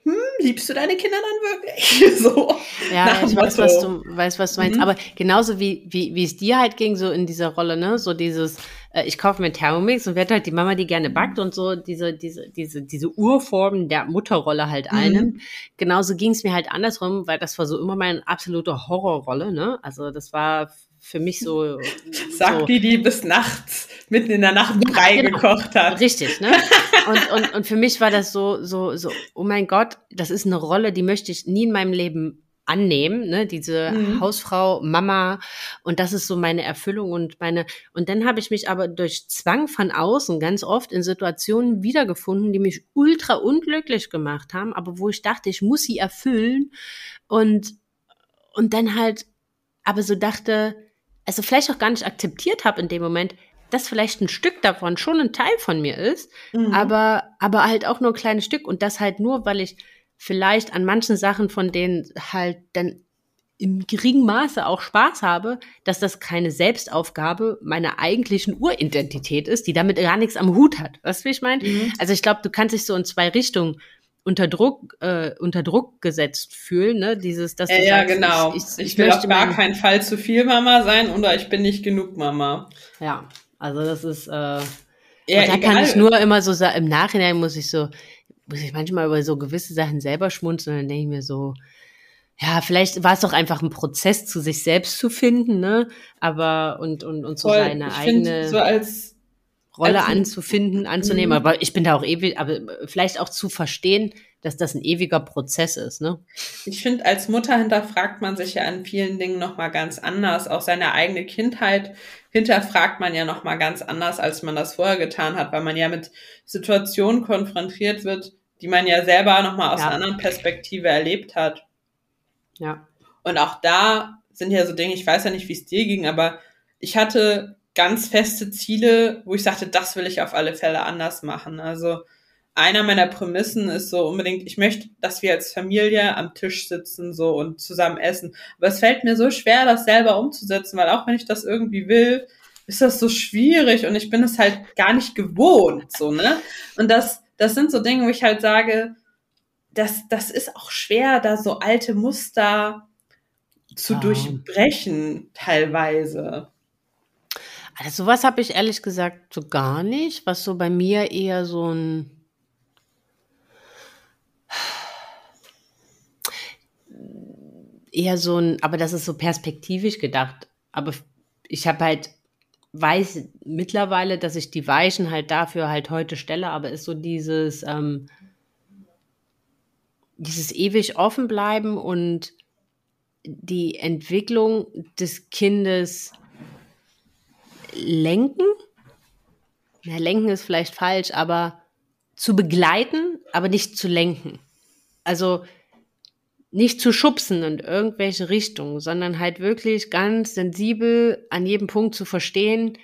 hm, liebst du deine Kinder dann wirklich? [laughs] so. Ja, ich weiß, was du, weiß, was du meinst. Mhm. Aber genauso wie, wie, wie es dir halt ging, so in dieser Rolle, ne, so dieses, äh, ich kaufe mir Thermomix und werde halt die Mama, die gerne backt und so diese, diese, diese, diese Urform der Mutterrolle halt Mhm. einnimmt. Genauso ging es mir halt andersrum, weil das war so immer meine absolute Horrorrolle, ne? Also das war für mich so. [laughs] Sagt so, die, die bis nachts, mitten in der Nacht Brei genau. gekocht hat. Richtig, ne? [laughs] Und, und, und für mich war das so, so, so, oh mein Gott, das ist eine Rolle, die möchte ich nie in meinem Leben annehmen, ne? Diese Mhm. Hausfrau, Mama und das ist so meine Erfüllung und meine und dann habe ich mich aber durch Zwang von außen ganz oft in Situationen wiedergefunden, die mich ultra unglücklich gemacht haben, aber wo ich dachte, ich muss sie erfüllen und und dann halt aber so dachte, also vielleicht auch gar nicht akzeptiert habe in dem Moment, dass vielleicht ein Stück davon schon ein Teil von mir ist, Mhm. aber, aber halt auch nur ein kleines Stück und das halt nur, weil ich vielleicht an manchen Sachen, von denen halt dann im geringen Maße auch Spaß habe, dass das keine Selbstaufgabe meiner eigentlichen Uridentität ist, die damit gar nichts am Hut hat. Weißt du, wie ich meine? Mhm. Also ich glaube, du kannst dich so in zwei Richtungen unter Druck, äh, unter Druck gesetzt fühlen, ne? Dieses, dass ja, du ja, sagst, genau. ich, ich, ich will auf gar keinen Fall zu viel Mama sein oder ich bin nicht genug Mama. Ja, also das ist, äh, Ja, und da kann ich nur immer so sagen, im Nachhinein muss ich so, muss ich manchmal über so gewisse Sachen selber schmunzeln, dann denke ich mir so, ja, vielleicht war es doch einfach ein Prozess, zu sich selbst zu finden, ne? Aber und, und, und so Voll, seine eigene so als Rolle als- anzufinden, anzunehmen. Mhm. Aber ich bin da auch ewig, aber vielleicht auch zu verstehen, dass das ein ewiger Prozess ist, ne? Ich finde, als Mutter hinterfragt man sich ja an vielen Dingen nochmal ganz anders. Auch seine eigene Kindheit hinterfragt man ja nochmal ganz anders, als man das vorher getan hat, weil man ja mit Situationen konfrontiert wird, die man ja selber nochmal aus Ja. einer anderen Perspektive erlebt hat. Ja. Und auch da sind ja so Dinge, ich weiß ja nicht, wie es dir ging, aber ich hatte ganz feste Ziele, wo ich sagte, das will ich auf alle Fälle anders machen. Also einer meiner Prämissen ist so unbedingt, ich möchte, dass wir als Familie am Tisch sitzen so und zusammen essen. Aber es fällt mir so schwer, das selber umzusetzen, weil auch wenn ich das irgendwie will, ist das so schwierig und ich bin es halt gar nicht gewohnt, so, ne? Und das, das sind so Dinge, wo ich halt sage, das, das ist auch schwer, da so alte Muster zu Ja. durchbrechen, teilweise. Also sowas habe ich ehrlich gesagt so gar nicht, was so bei mir eher so ein eher so ein, aber das ist so perspektivisch gedacht. Aber ich habe halt weiß mittlerweile, dass ich die Weichen halt dafür halt heute stelle, aber ist so dieses ähm, dieses ewig offen bleiben und die Entwicklung des Kindes lenken. Ja, lenken ist vielleicht falsch, aber zu begleiten, aber nicht zu lenken. Also nicht zu schubsen in irgendwelche Richtungen, sondern halt wirklich ganz sensibel an jedem Punkt zu verstehen,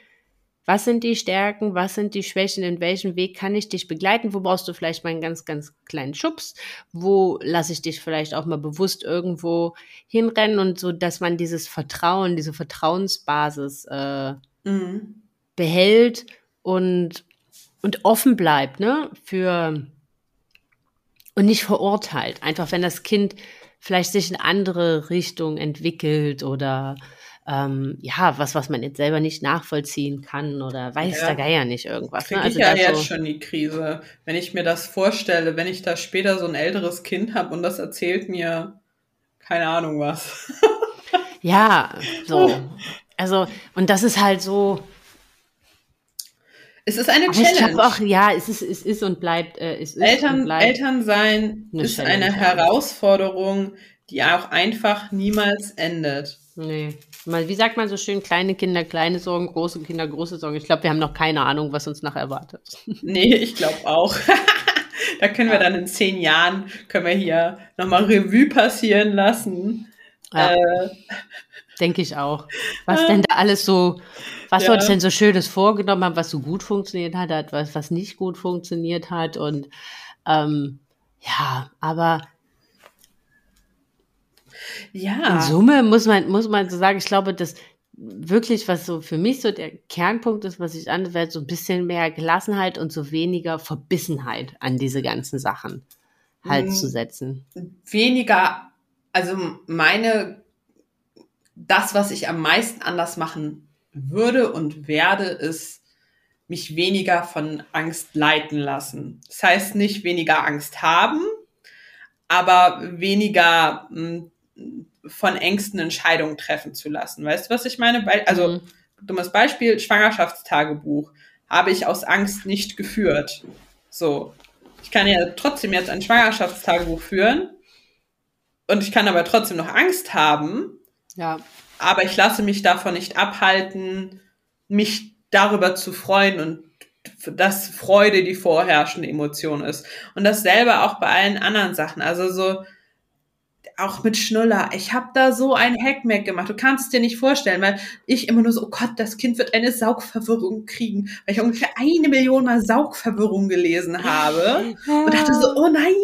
was sind die Stärken, was sind die Schwächen, in welchem Weg kann ich dich begleiten, wo brauchst du vielleicht mal einen ganz, ganz kleinen Schubs, wo lasse ich dich vielleicht auch mal bewusst irgendwo hinrennen und so, dass man dieses Vertrauen, diese Vertrauensbasis äh, Mhm. behält und, und offen bleibt, ne, für und nicht verurteilt. Einfach wenn das Kind vielleicht sich in andere Richtung entwickelt oder ähm, ja, was, was man jetzt selber nicht nachvollziehen kann oder weiß Ja. der Geier nicht irgendwas. Kriege Ne? Also ich ja jetzt so, schon die Krise, wenn ich mir das vorstelle, wenn ich da später so ein älteres Kind habe und das erzählt mir keine Ahnung was. ja, [laughs] so. Also, und das ist halt so, Es ist eine aber ich Challenge. glaube auch, ja, es ist, es ist und bleibt, äh, es ist und Eltern, bleibt. Elternsein Eine ist Challenge, eine. Herausforderung, die auch einfach niemals endet. Nee. Mal, wie sagt man so schön, kleine Kinder, kleine Sorgen, große Kinder, große Sorgen. Ich glaube, wir haben noch keine Ahnung, was uns nachher erwartet. [laughs] Nee, ich glaube auch. [laughs] da können wir dann in zehn Jahren, können wir hier nochmal Revue passieren lassen. Ja. Äh, Denke ich auch. Was denn da alles so, was wir Ja. uns denn so Schönes vorgenommen haben, was so gut funktioniert hat, was, was nicht gut funktioniert hat. Und ähm, ja, aber in ja, Summe muss man, muss man so sagen, ich glaube, dass wirklich, was so für mich so der Kernpunkt ist, was ich anwende, so ein bisschen mehr Gelassenheit und so weniger Verbissenheit an diese ganzen Sachen halt Mhm. zu setzen. weniger, also meine, das, was ich am meisten anders machen würde und werde, ist mich weniger von Angst leiten lassen. Das heißt nicht weniger Angst haben, aber weniger mh, von Ängsten Entscheidungen treffen zu lassen. Weißt du, was ich meine? Also, Mhm. dummes Beispiel, Schwangerschaftstagebuch habe ich aus Angst nicht geführt. So. Ich kann ja trotzdem jetzt ein Schwangerschaftstagebuch führen und ich kann aber trotzdem noch Angst haben, Ja. aber ich lasse mich davon nicht abhalten, mich darüber zu freuen und dass Freude die vorherrschende Emotion ist. Und dasselbe auch bei allen anderen Sachen. Also so, auch mit Schnuller. Ich habe da so ein Hackmack gemacht. Du kannst es dir nicht vorstellen, weil ich immer nur so, oh Gott, das Kind wird eine Saugverwirrung kriegen, weil ich ungefähr eine Million Mal Saugverwirrung gelesen habe und dachte so, oh nein,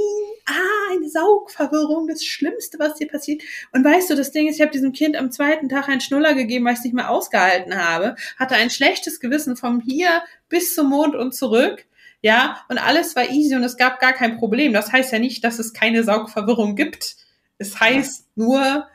ah, eine Saugverwirrung, das Schlimmste, was dir passiert. Und weißt du, das Ding ist, ich habe diesem Kind am zweiten Tag einen Schnuller gegeben, weil ich es nicht mehr ausgehalten habe, hatte ein schlechtes Gewissen vom hier bis zum Mond und zurück. Ja, und alles war easy und es gab gar kein Problem. Das heißt ja nicht, dass es keine Saugverwirrung gibt. Es heißt nur,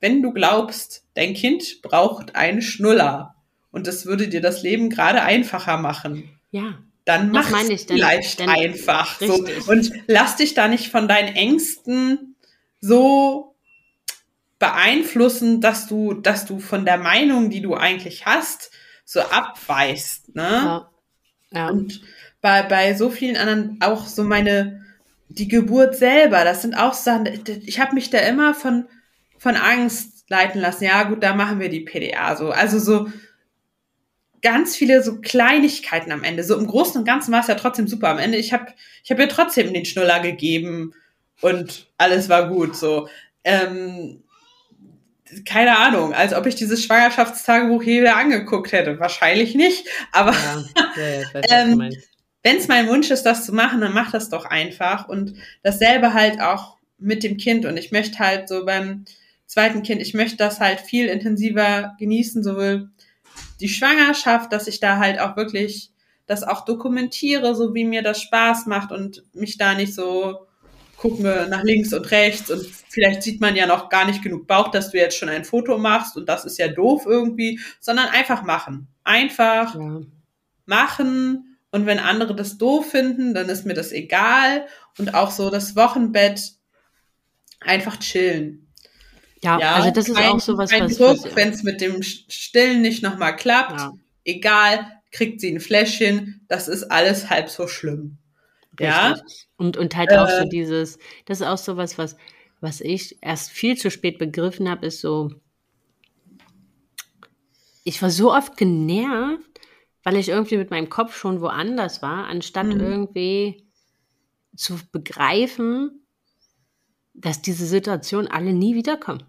wenn du glaubst, dein Kind braucht einen Schnuller und das würde dir das Leben gerade einfacher machen. Ja. Dann mach es vielleicht einfach so und lass dich da nicht von deinen Ängsten so beeinflussen, dass du, dass du von der Meinung, die du eigentlich hast, so abweichst. Ne? Ja. ja. Und bei, bei so vielen anderen auch so meine, die Geburt selber, das sind auch Sachen, ich habe mich da immer von, von Angst leiten lassen. Ja, gut, da machen wir die PDA so. Also so ganz viele so Kleinigkeiten am Ende. So im Großen und Ganzen war es ja trotzdem super. Am Ende, ich habe ich hab ihr trotzdem den Schnuller gegeben und alles war gut. So. Ähm, keine Ahnung, als ob ich dieses Schwangerschaftstagebuch je wieder angeguckt hätte. Wahrscheinlich nicht, aber ja. ja, Ähm, wenn es mein Wunsch ist, das zu machen, dann mach das doch einfach. Und dasselbe halt auch mit dem Kind. Und ich möchte halt so beim zweiten Kind, ich möchte das halt viel intensiver genießen, sowohl die Schwangerschaft, dass ich da halt auch wirklich das auch dokumentiere, so wie mir das Spaß macht und mich da nicht so gucke nach links und rechts und vielleicht sieht man ja noch gar nicht genug Bauch, dass du jetzt schon ein Foto machst und das ist ja doof irgendwie, sondern einfach machen. Einfach Ja. machen und wenn andere das doof finden, dann ist mir das egal und auch so das Wochenbett einfach chillen. Ja, Ja, also das ist kein, auch sowas, kein was, Druck, wenn es mit dem Stillen nicht nochmal klappt, ja, egal, kriegt sie ein Fläschchen, das ist alles halb so schlimm. Ja, richtig. Und, und halt auch so Äh. dieses, das ist auch sowas, was, was ich erst viel zu spät begriffen habe, ist so, ich war so oft genervt, weil ich irgendwie mit meinem Kopf schon woanders war, anstatt Mhm. irgendwie zu begreifen, dass diese Situation alle nie wiederkommen.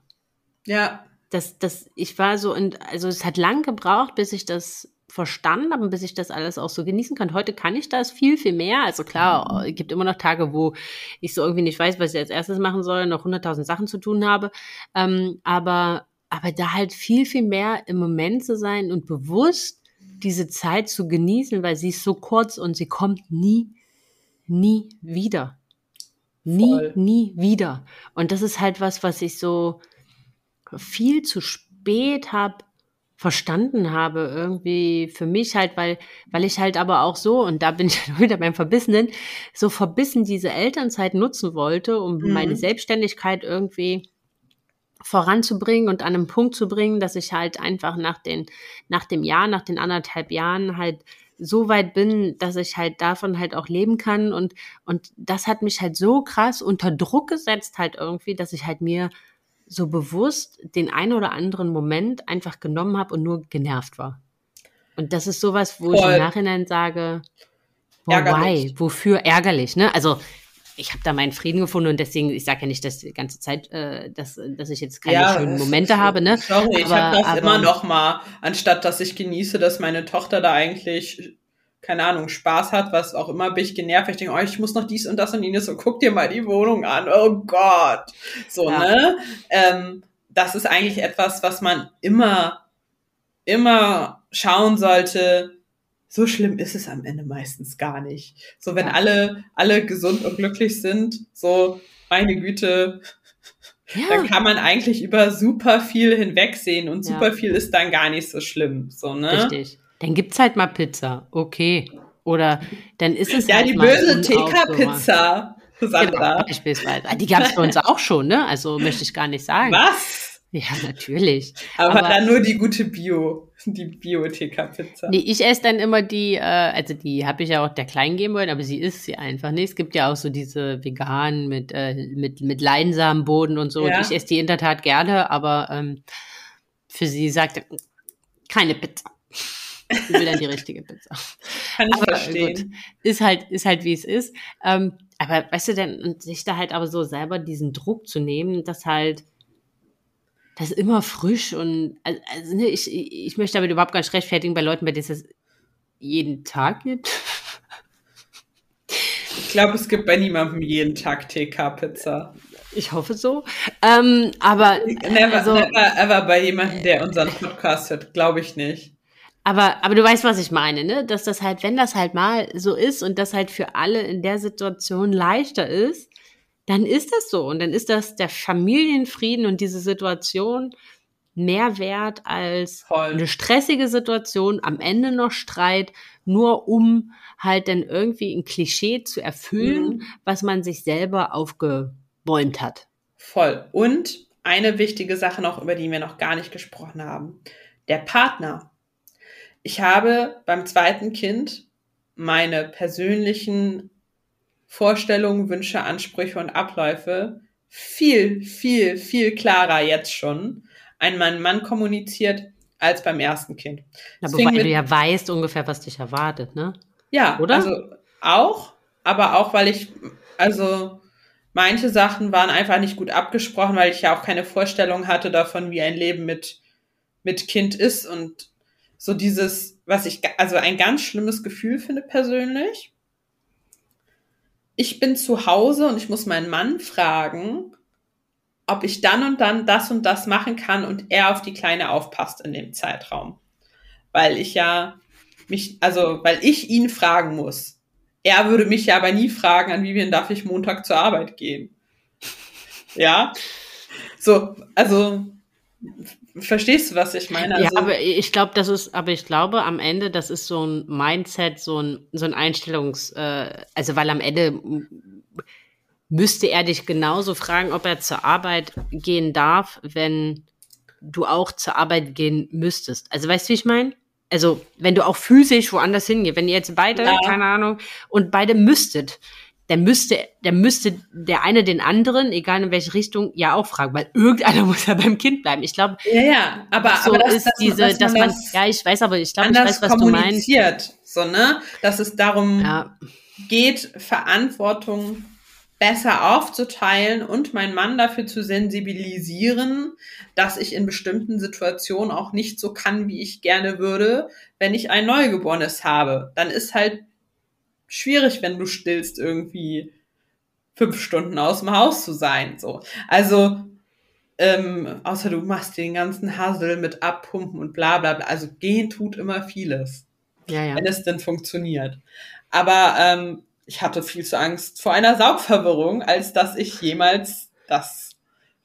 ja, das, das, ich war so, in, also es hat lang gebraucht, bis ich das verstanden habe und bis ich das alles auch so genießen kann. Heute kann ich das viel, viel mehr. Also klar, es gibt immer noch Tage, wo ich so irgendwie nicht weiß, was ich als erstes machen soll, noch hunderttausend Sachen zu tun habe. Ähm, aber, aber da halt viel, viel mehr im Moment zu sein und bewusst diese Zeit zu genießen, weil sie ist so kurz und sie kommt nie, nie wieder. Nie, Voll. nie wieder. Und das ist halt was, was ich so viel zu spät habe verstanden habe irgendwie für mich halt, weil weil ich halt aber auch so und da bin ich [laughs] wieder beim Verbissenen so verbissen diese Elternzeit nutzen wollte, um Mhm. meine Selbstständigkeit irgendwie voranzubringen und an einen Punkt zu bringen, dass ich halt einfach nach den nach dem Jahr, nach den anderthalb Jahren halt so weit bin, dass ich halt davon halt auch leben kann und und das hat mich halt so krass unter Druck gesetzt halt irgendwie, dass ich halt mir so bewusst den einen oder anderen Moment einfach genommen habe und nur genervt war. Und das ist sowas, wo ich Voll. im Nachhinein sage, boah, why? Wofür ärgerlich, ne? Also ich habe da meinen Frieden gefunden und deswegen, ich sage ja nicht, dass die ganze Zeit, äh, dass, dass ich jetzt keine ja, schönen Momente habe, ne? Sorry, ich Aber- habe das aber- immer noch mal, anstatt dass ich genieße, dass meine Tochter da eigentlich keine Ahnung, Spaß hat, was auch immer, bin ich genervt. Ich denke, oh, ich muss noch dies und das und jenes. So, guck dir mal die Wohnung an. Oh Gott. So, Ja. ne? Ähm, das ist eigentlich etwas, was man immer, immer schauen sollte. So schlimm ist es am Ende meistens gar nicht. So, wenn Ja. alle, alle gesund und glücklich sind, so, meine Güte, dann kann man eigentlich über super viel hinwegsehen und Ja. super viel ist dann gar nicht so schlimm. So, ne? Richtig. Dann gibt's halt mal Pizza. Okay. Oder dann ist es Ja, halt die böse. TK-Pizza, Genau, Sandra. beispielsweise. Ah, Die gab's bei uns auch schon, ne? Also möchte ich gar nicht sagen. Was? Ja, natürlich. Aber, Aber- dann nur die gute Bio, die Bio-TK-Pizza. Nee, ich esse dann immer die, äh, also die habe ich ja auch der Kleinen geben wollen, aber sie isst sie einfach nicht. Es gibt ja auch so diese veganen mit, äh, mit, mit Leinsamenboden und so. Ja. Und ich esse die in der Tat gerne, aber ähm, für sie sagt er, keine Pizza. Ich will dann die richtige Pizza. [laughs] Kann ich Aber verstehen. gut, ist halt, ist halt wie es ist. Ähm, aber weißt du denn, und sich da halt aber so selber diesen Druck zu nehmen, dass halt das immer frisch und also, also ne, ich, ich möchte damit überhaupt gar nicht rechtfertigen bei Leuten, bei denen es das jeden Tag gibt. Ich glaube, es gibt bei niemandem jeden Tag TK-Pizza. Ich hoffe so. Ähm, aber Never, also, never ever bei jemandem, der unseren Podcast hört, glaube ich nicht. Aber, aber du weißt, was ich meine, ne? Dass das halt, wenn das halt mal so ist und das halt für alle in der Situation leichter ist, dann ist das so. Und dann ist das der Familienfrieden und diese Situation mehr wert als Voll. eine stressige Situation, am Ende noch Streit, nur um halt dann irgendwie ein Klischee zu erfüllen, Mhm. was man sich selber aufgebäumt hat. Voll. Und eine wichtige Sache noch, über die wir noch gar nicht gesprochen haben. Der Partner. Ich habe beim zweiten Kind meine persönlichen Vorstellungen, Wünsche, Ansprüche und Abläufe viel, viel, viel klarer jetzt schon an meinen Mann kommuniziert als beim ersten Kind. Na, Deswegen mit- du ja weißt ungefähr, was dich erwartet, ne? Ja, Oder? also auch, aber auch, weil ich, also manche Sachen waren einfach nicht gut abgesprochen, weil ich ja auch keine Vorstellung hatte davon, wie ein Leben mit, mit Kind ist und so dieses, was ich, also ein ganz schlimmes Gefühl finde persönlich. Ich bin zu Hause und ich muss meinen Mann fragen, ob ich dann und dann das und das machen kann und er auf die Kleine aufpasst in dem Zeitraum. Weil ich ja mich, also, weil ich ihn fragen muss. Er würde mich ja aber nie fragen, an Vivian darf ich Montag zur Arbeit gehen. Ja? So, also, verstehst du, was ich meine? Also, ja, aber ich glaube, das ist, aber ich glaube, am Ende, das ist so ein Mindset, so ein, so ein Einstellungs, äh, also weil am Ende müsste er dich genauso fragen, ob er zur Arbeit gehen darf, wenn du auch zur Arbeit gehen müsstest. Also weißt du, wie ich meine? Also, wenn du auch physisch woanders hingehst, wenn ihr jetzt beide, Ja. keine Ahnung, und beide müsstet, dann müsste, dann müsste der eine den anderen, egal in welche Richtung, ja auch fragen, weil irgendeiner [laughs] muss ja beim Kind bleiben. Ich glaube, ja, ja, aber, so aber das, ist dass, diese, dass, dass man das ja, ich weiß, aber ich glaube, ich weiß, was du meinst. so, ne? Dass es darum Ja, geht, Verantwortung besser aufzuteilen und meinen Mann dafür zu sensibilisieren, dass ich in bestimmten Situationen auch nicht so kann, wie ich gerne würde, wenn ich ein Neugeborenes habe. Dann ist halt schwierig, wenn du stillst, irgendwie fünf Stunden aus dem Haus zu sein. So. Also, ähm, außer du machst den ganzen Hassel mit Abpumpen und bla bla bla. Also gehen tut immer vieles ja, ja. wenn es denn funktioniert. Aber ähm, ich hatte viel zu Angst vor einer Saugverwirrung, als dass ich jemals das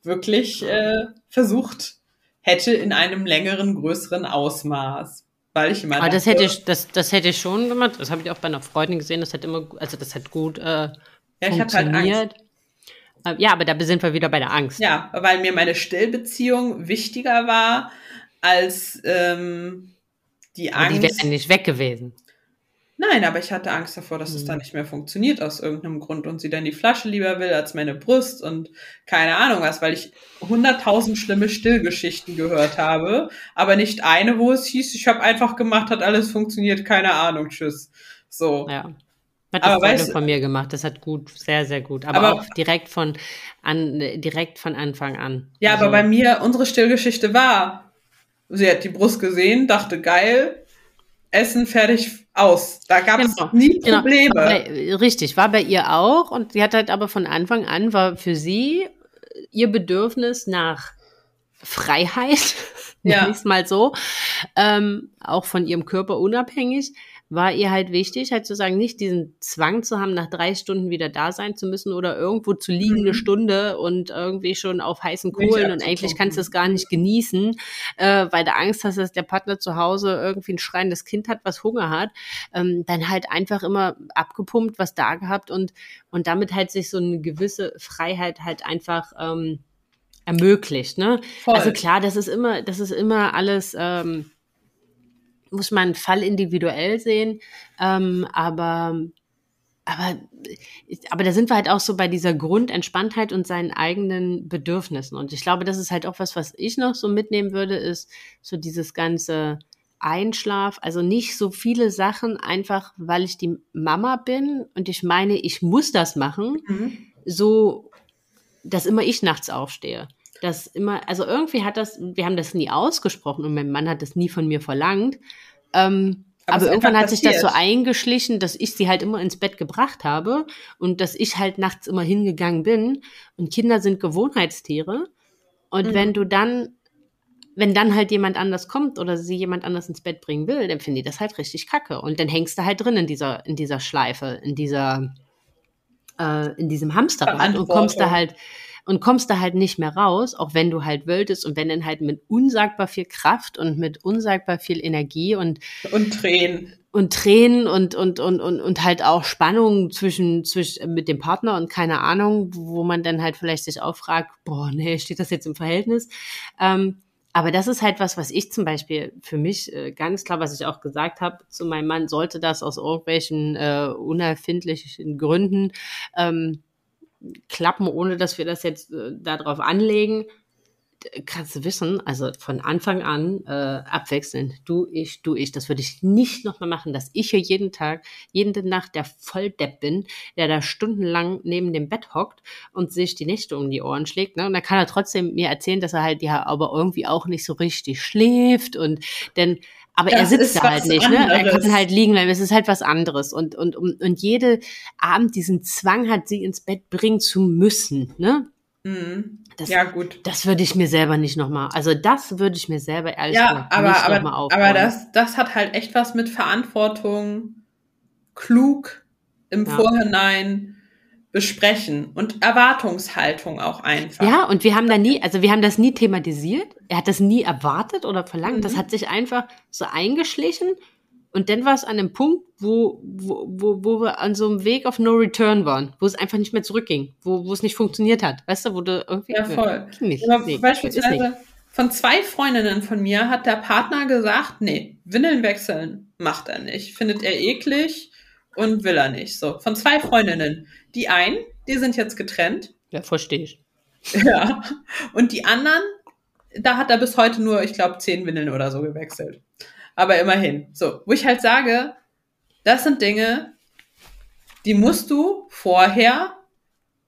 wirklich äh, versucht hätte in einem längeren, größeren Ausmaß. Weil ich immer Aber das hätte ich, das, das hätte ich schon gemacht. Das habe ich auch bei einer Freundin gesehen. Das hat immer, also das hat gut äh, ja, halt Angst. funktioniert. Äh, ja, aber da sind wir wieder bei der Angst. Ja, weil mir meine Stillbeziehung wichtiger war als ähm, die Aber die Angst. wäre nicht weg gewesen. Nein, aber ich hatte Angst davor, dass es Hm. dann nicht mehr funktioniert aus irgendeinem Grund und sie dann die Flasche lieber will als meine Brust und keine Ahnung was, weil ich hunderttausend schlimme Stillgeschichten gehört habe, aber nicht eine, wo es hieß, ich habe einfach gemacht, hat alles funktioniert, keine Ahnung, tschüss. So. Ja. Hat Aber eine Freundin weißt du- von mir gemacht. Das hat gut, sehr, sehr gut. Aber, Aber- auch direkt von an, direkt von Anfang an. Ja, Also, aber bei mir, unsere Stillgeschichte war, sie hat die Brust gesehen, dachte geil, Essen fertig aus. Da gab es Genau, nie Genau. Probleme. War bei, richtig, war bei ihr auch. Und sie hat halt aber von Anfang an, war für sie äh, ihr Bedürfnis nach Freiheit, [laughs] Ja. mal so, ähm, auch von ihrem Körper unabhängig, war ihr halt wichtig, halt zu sagen, nicht diesen Zwang zu haben, nach drei Stunden wieder da sein zu müssen oder irgendwo zu liegen Mhm. eine Stunde und irgendwie schon auf heißen Kohlen und eigentlich kannst du es gar nicht genießen, äh, weil du Angst hast, dass der Partner zu Hause irgendwie ein schreiendes Kind hat, was Hunger hat, ähm, dann halt einfach immer abgepumpt, was da gehabt und, und damit halt sich so eine gewisse Freiheit halt einfach ähm, ermöglicht, ne? Voll. Also klar, das ist immer, das ist immer alles, ähm, muss man Fall individuell sehen, ähm, aber aber, aber da sind wir halt auch so bei dieser Grundentspanntheit und seinen eigenen Bedürfnissen. Und ich glaube, das ist halt auch was, was ich noch so mitnehmen würde, ist so dieses ganze Einschlaf, also nicht so viele Sachen einfach, weil ich die Mama bin und ich meine, ich muss das machen, Mhm. so, dass immer ich nachts aufstehe. Das immer, also irgendwie hat das, wir haben das nie ausgesprochen und mein Mann hat das nie von mir verlangt. Ähm, Aber aber, irgendwann hat sich das so eingeschlichen, dass ich sie halt immer ins Bett gebracht habe und dass ich halt nachts immer hingegangen bin. Und Kinder sind Gewohnheitstiere. Und Mhm. wenn du dann wenn dann halt jemand anders kommt oder sie jemand anders ins Bett bringen will, dann finde ich das halt richtig kacke. Und dann hängst du halt drin in dieser, in dieser Schleife, in dieser, äh, in diesem Hamsterrad und kommst da halt, und kommst da halt nicht mehr raus, auch wenn du halt wolltest und wenn dann halt mit unsagbar viel Kraft und mit unsagbar viel Energie und und Tränen und Tränen und und und und und halt auch Spannung zwischen zwischen mit dem Partner und keine Ahnung, wo man dann halt vielleicht sich auch fragt, boah, nee, steht das jetzt im Verhältnis? Ähm, aber das ist halt was, was ich zum Beispiel für mich äh, ganz klar, was ich auch gesagt habe zu meinem Mann, sollte das aus irgendwelchen äh, unerfindlichen Gründen ähm, klappen, ohne dass wir das jetzt äh, darauf anlegen, kannst du wissen, also von Anfang an äh, abwechselnd, du, ich, du, ich, das würde ich nicht nochmal machen, dass ich hier jeden Tag, jede Nacht der Volldepp bin, der da stundenlang neben dem Bett hockt und sich die Nächte um die Ohren schlägt. Ne? Und dann kann er trotzdem mir erzählen, dass er halt ja aber irgendwie auch nicht so richtig schläft und denn aber das er sitzt da halt nicht, anderes. ne? Er kann halt liegen bleiben. Es ist halt was anderes. Und, und, und, und jede Abend diesen Zwang hat, sie ins Bett bringen zu müssen, ne? Mhm. Das, ja, gut. Das würde ich mir selber nicht nochmal, also das würde ich mir selber ehrlich ja, gesagt aber, nicht aber, nochmal aufbauen. Aber das, das hat halt echt was mit Verantwortung, klug im ja. Vorhinein besprechen und Erwartungshaltung auch einfach. Ja, und wir haben da nie, also wir haben das nie thematisiert. Er hat das nie erwartet oder verlangt. Mhm. Das hat sich einfach so eingeschlichen. Und dann war es an einem Punkt, wo, wo, wo, wo wir an so einem Weg auf No Return waren, wo es einfach nicht mehr zurückging, wo, wo es nicht funktioniert hat. Weißt du, wo du irgendwie. Ja, voll. Nicht, nee, beispielsweise von zwei Freundinnen von mir hat der Partner gesagt, nee, Windeln wechseln macht er nicht. Findet er eklig und will er nicht. So, von zwei Freundinnen. Die einen, die sind jetzt getrennt. Ja, verstehe ich. Ja. Und die anderen, da hat er bis heute nur, ich glaube, zehn Windeln oder so gewechselt. Aber immerhin. So, wo ich halt sage, das sind Dinge, die musst du vorher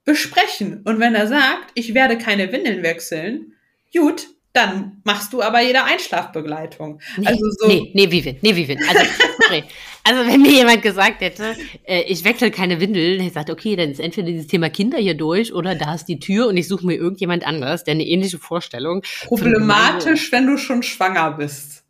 besprechen. Und wenn er sagt, ich werde keine Windeln wechseln, gut, dann machst du aber jede Einschlafbegleitung. Nee, also so. Nee, nee, Vivin, nee, Vivin. Also, sorry. [laughs] also wenn mir jemand gesagt hätte, äh, ich wechsle keine Windeln, hätte ich gesagt, okay, dann ist entweder dieses Thema Kinder hier durch oder da ist die Tür und ich suche mir irgendjemand anders, der eine ähnliche Vorstellung. Problematisch, wenn du schon schwanger bist.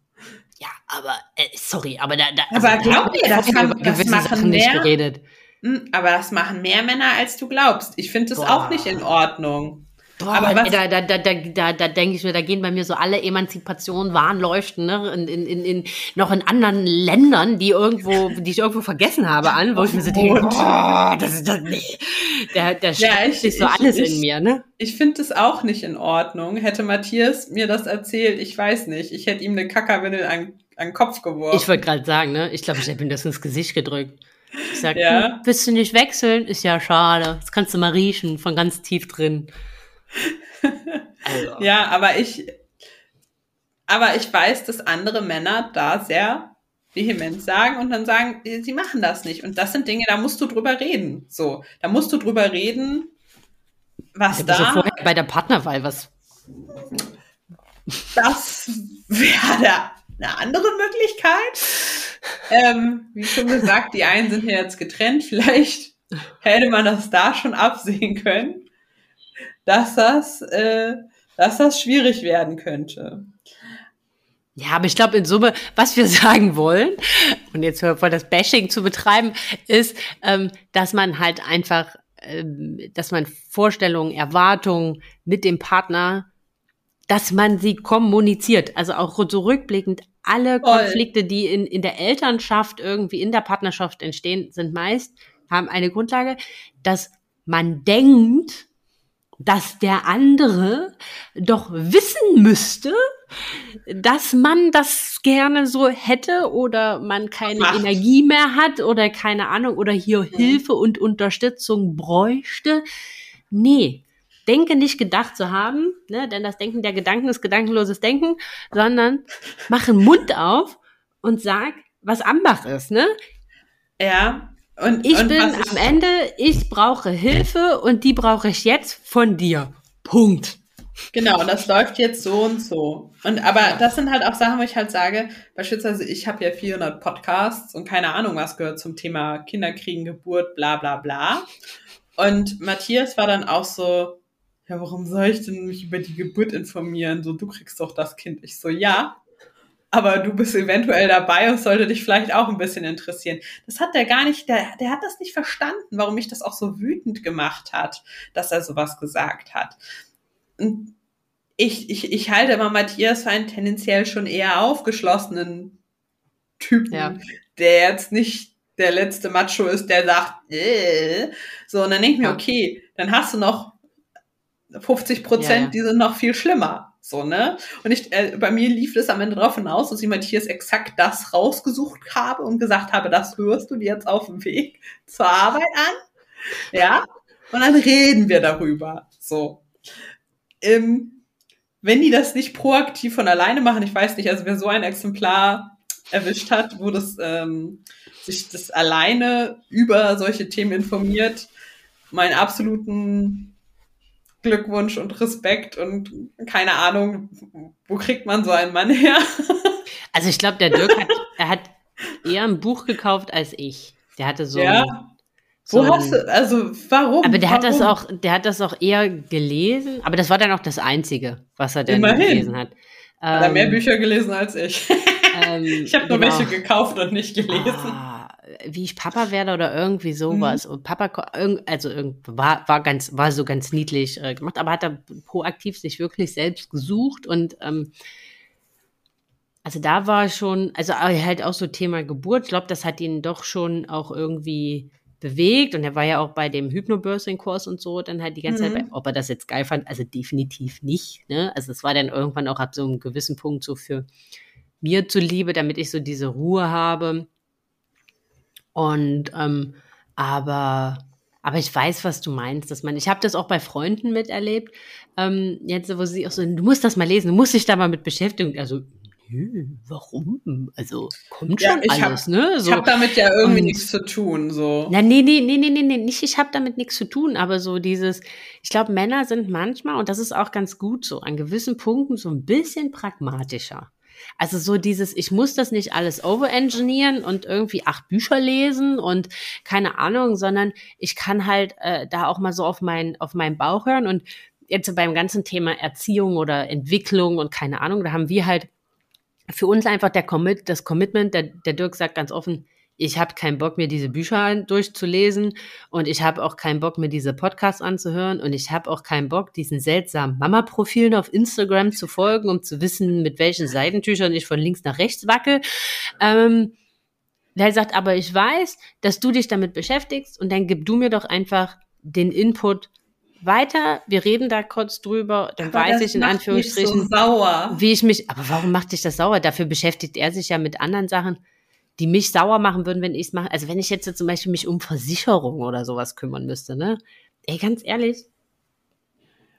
Ja, aber äh, sorry, aber da, da aber also, glaub mir, das, kann, das machen Sachen mehr, nicht geredet. Hm, aber das machen mehr Männer, als du glaubst. Ich finde das Boah. auch nicht in Ordnung. Boah, aber was, da, da, da, da, da, da denke ich mir, da gehen bei mir so alle Emanzipationen Warnleuchten, ne? In, in, in, in, noch in anderen Ländern, die irgendwo, [laughs] die ich irgendwo vergessen habe an, wo ich mir so denke, oh, das ist das, nee. Der, der ja, ich, sich so ich, alles ich, in mir, ne? Ich finde das auch nicht in Ordnung. Hätte Matthias mir das erzählt, ich weiß nicht, ich hätte ihm eine Kackerwindel an, an den Kopf geworfen. Ich wollte gerade sagen, ne? Ich glaube, ich hätte ihm das ins Gesicht gedrückt. Ich sag, ja. hm, willst du nicht wechseln? Ist ja schade. Das kannst du mal riechen, von ganz tief drin. [laughs] Also. Ja, aber ich, aber ich weiß, dass andere Männer da sehr vehement sagen und dann sagen, sie machen das nicht. Und das sind Dinge, da musst du drüber reden. So, da musst du drüber reden, was da. Ja vorher bei der Partnerwahl was. Das wäre eine andere Möglichkeit. Ähm, wie schon gesagt, die einen sind ja jetzt getrennt. Vielleicht hätte man das da schon absehen können dass das, äh, dass das schwierig werden könnte. Ja, aber ich glaube in Summe, was wir [laughs] sagen wollen, und jetzt voll das Bashing zu betreiben, ist, ähm, dass man halt einfach, ähm, dass man Vorstellungen, Erwartungen mit dem Partner, dass man sie kommuniziert. Also auch zurückblickend, alle Voll. Konflikte, die in, in der Elternschaft irgendwie in der Partnerschaft entstehen, sind meist, haben eine Grundlage, dass man denkt, dass der andere doch wissen müsste, dass man das gerne so hätte oder man keine Macht. Energie mehr hat oder keine Ahnung oder hier mhm. Hilfe und Unterstützung bräuchte. Nee, denke nicht gedacht zu haben, ne, denn das Denken der Gedanken ist gedankenloses Denken, sondern mach einen Mund auf und sag, was Ambach ist, ne? Ja, und, ich und bin am Ende, ich brauche Hilfe und die brauche ich jetzt von dir. Punkt. Genau, und das läuft jetzt so und so. Und aber das sind halt auch Sachen, wo ich halt sage, beispielsweise ich habe ja 400 Podcasts und keine Ahnung, was gehört zum Thema Kinderkriegen, Geburt, bla bla bla. Und Matthias war dann auch so, ja, warum soll ich denn mich über die Geburt informieren? So, du kriegst doch das Kind. Ich so, ja, aber du bist eventuell dabei und sollte dich vielleicht auch ein bisschen interessieren. Das hat der gar nicht, der, der hat das nicht verstanden, warum mich das auch so wütend gemacht hat, dass er sowas gesagt hat. Und ich, ich, ich halte immer Matthias für einen tendenziell schon eher aufgeschlossenen Typen, ja. der jetzt nicht der letzte Macho ist, der sagt, äh. so, und dann denke ich mir, okay, dann hast du noch 50 Prozent, ja, ja. die sind noch viel schlimmer. So, ne? Und ich, äh, bei mir lief es am Ende darauf hinaus, dass ich Matthias exakt das rausgesucht habe und gesagt habe, das hörst du dir jetzt auf dem Weg zur Arbeit an. Ja? Und dann reden wir darüber. So. Ähm, wenn die das nicht proaktiv von alleine machen, ich weiß nicht, also wer so ein Exemplar erwischt hat, wo das ähm, sich das alleine über solche Themen informiert, meinen absoluten Glückwunsch und Respekt und keine Ahnung, wo kriegt man so einen Mann her? [laughs] Also ich glaube, der Dirk hat, er hat eher ein Buch gekauft als ich. Der hatte so. Ja. Ein, so wo hast du, also warum? Aber der warum? hat das auch, der hat das auch eher gelesen, aber das war dann auch das Einzige, was er denn Immerhin. gelesen hat. Hat er mehr ähm, Bücher gelesen als ich. Ähm, [laughs] ich habe nur genau. welche gekauft und nicht gelesen. Ah wie ich Papa werde oder irgendwie sowas. Mhm. Und Papa, also war, war ganz, war so ganz niedlich äh, gemacht, aber hat er proaktiv sich wirklich selbst gesucht und ähm, also da war schon, also halt auch so Thema Geburt. Ich glaube, das hat ihn doch schon auch irgendwie bewegt und er war ja auch bei dem Hypnobirthing-Kurs und so dann halt die ganze mhm. Zeit, ob er das jetzt geil fand, also definitiv nicht. Ne? Also es war dann irgendwann auch ab so einem gewissen Punkt so für mir zuliebe, damit ich so diese Ruhe habe und ähm, aber aber ich weiß, was du meinst, dass man, ich habe das auch bei Freunden miterlebt, ähm, jetzt, wo sie auch so, du musst das mal lesen, du musst dich da mal mit beschäftigen. Also, warum? Also, kommt schon ja, alles, hab, ne? So. Ich habe damit ja irgendwie und, nichts zu tun, so. Na, nee, nee, nee, nee, nee, nee, nicht, ich habe damit nichts zu tun, aber so dieses, ich glaube, Männer sind manchmal, und das ist auch ganz gut so, an gewissen Punkten so ein bisschen pragmatischer. Also so dieses, ich muss das nicht alles overengineeren und irgendwie acht Bücher lesen und keine Ahnung, sondern ich kann halt äh, da auch mal so auf, mein, auf meinen Bauch hören. Und jetzt beim ganzen Thema Erziehung oder Entwicklung und keine Ahnung, da haben wir halt für uns einfach der Commit, das Commitment, der, der Dirk sagt ganz offen, ich habe keinen Bock, mir diese Bücher durchzulesen und ich habe auch keinen Bock, mir diese Podcasts anzuhören und ich habe auch keinen Bock, diesen seltsamen Mama-Profilen auf Instagram zu folgen, um zu wissen, mit welchen Seitentüchern ich von links nach rechts wackel. Ähm, der sagt, aber ich weiß, dass du dich damit beschäftigst und dann gib du mir doch einfach den Input weiter. Wir reden da kurz drüber, dann aber weiß ich in Anführungsstrichen, so wie ich mich, aber warum macht dich das sauer? Dafür beschäftigt er sich ja mit anderen Sachen die mich sauer machen würden, wenn ich es mache. Also wenn ich jetzt zum Beispiel mich um Versicherung oder sowas kümmern müsste, ne? Ey, ganz ehrlich.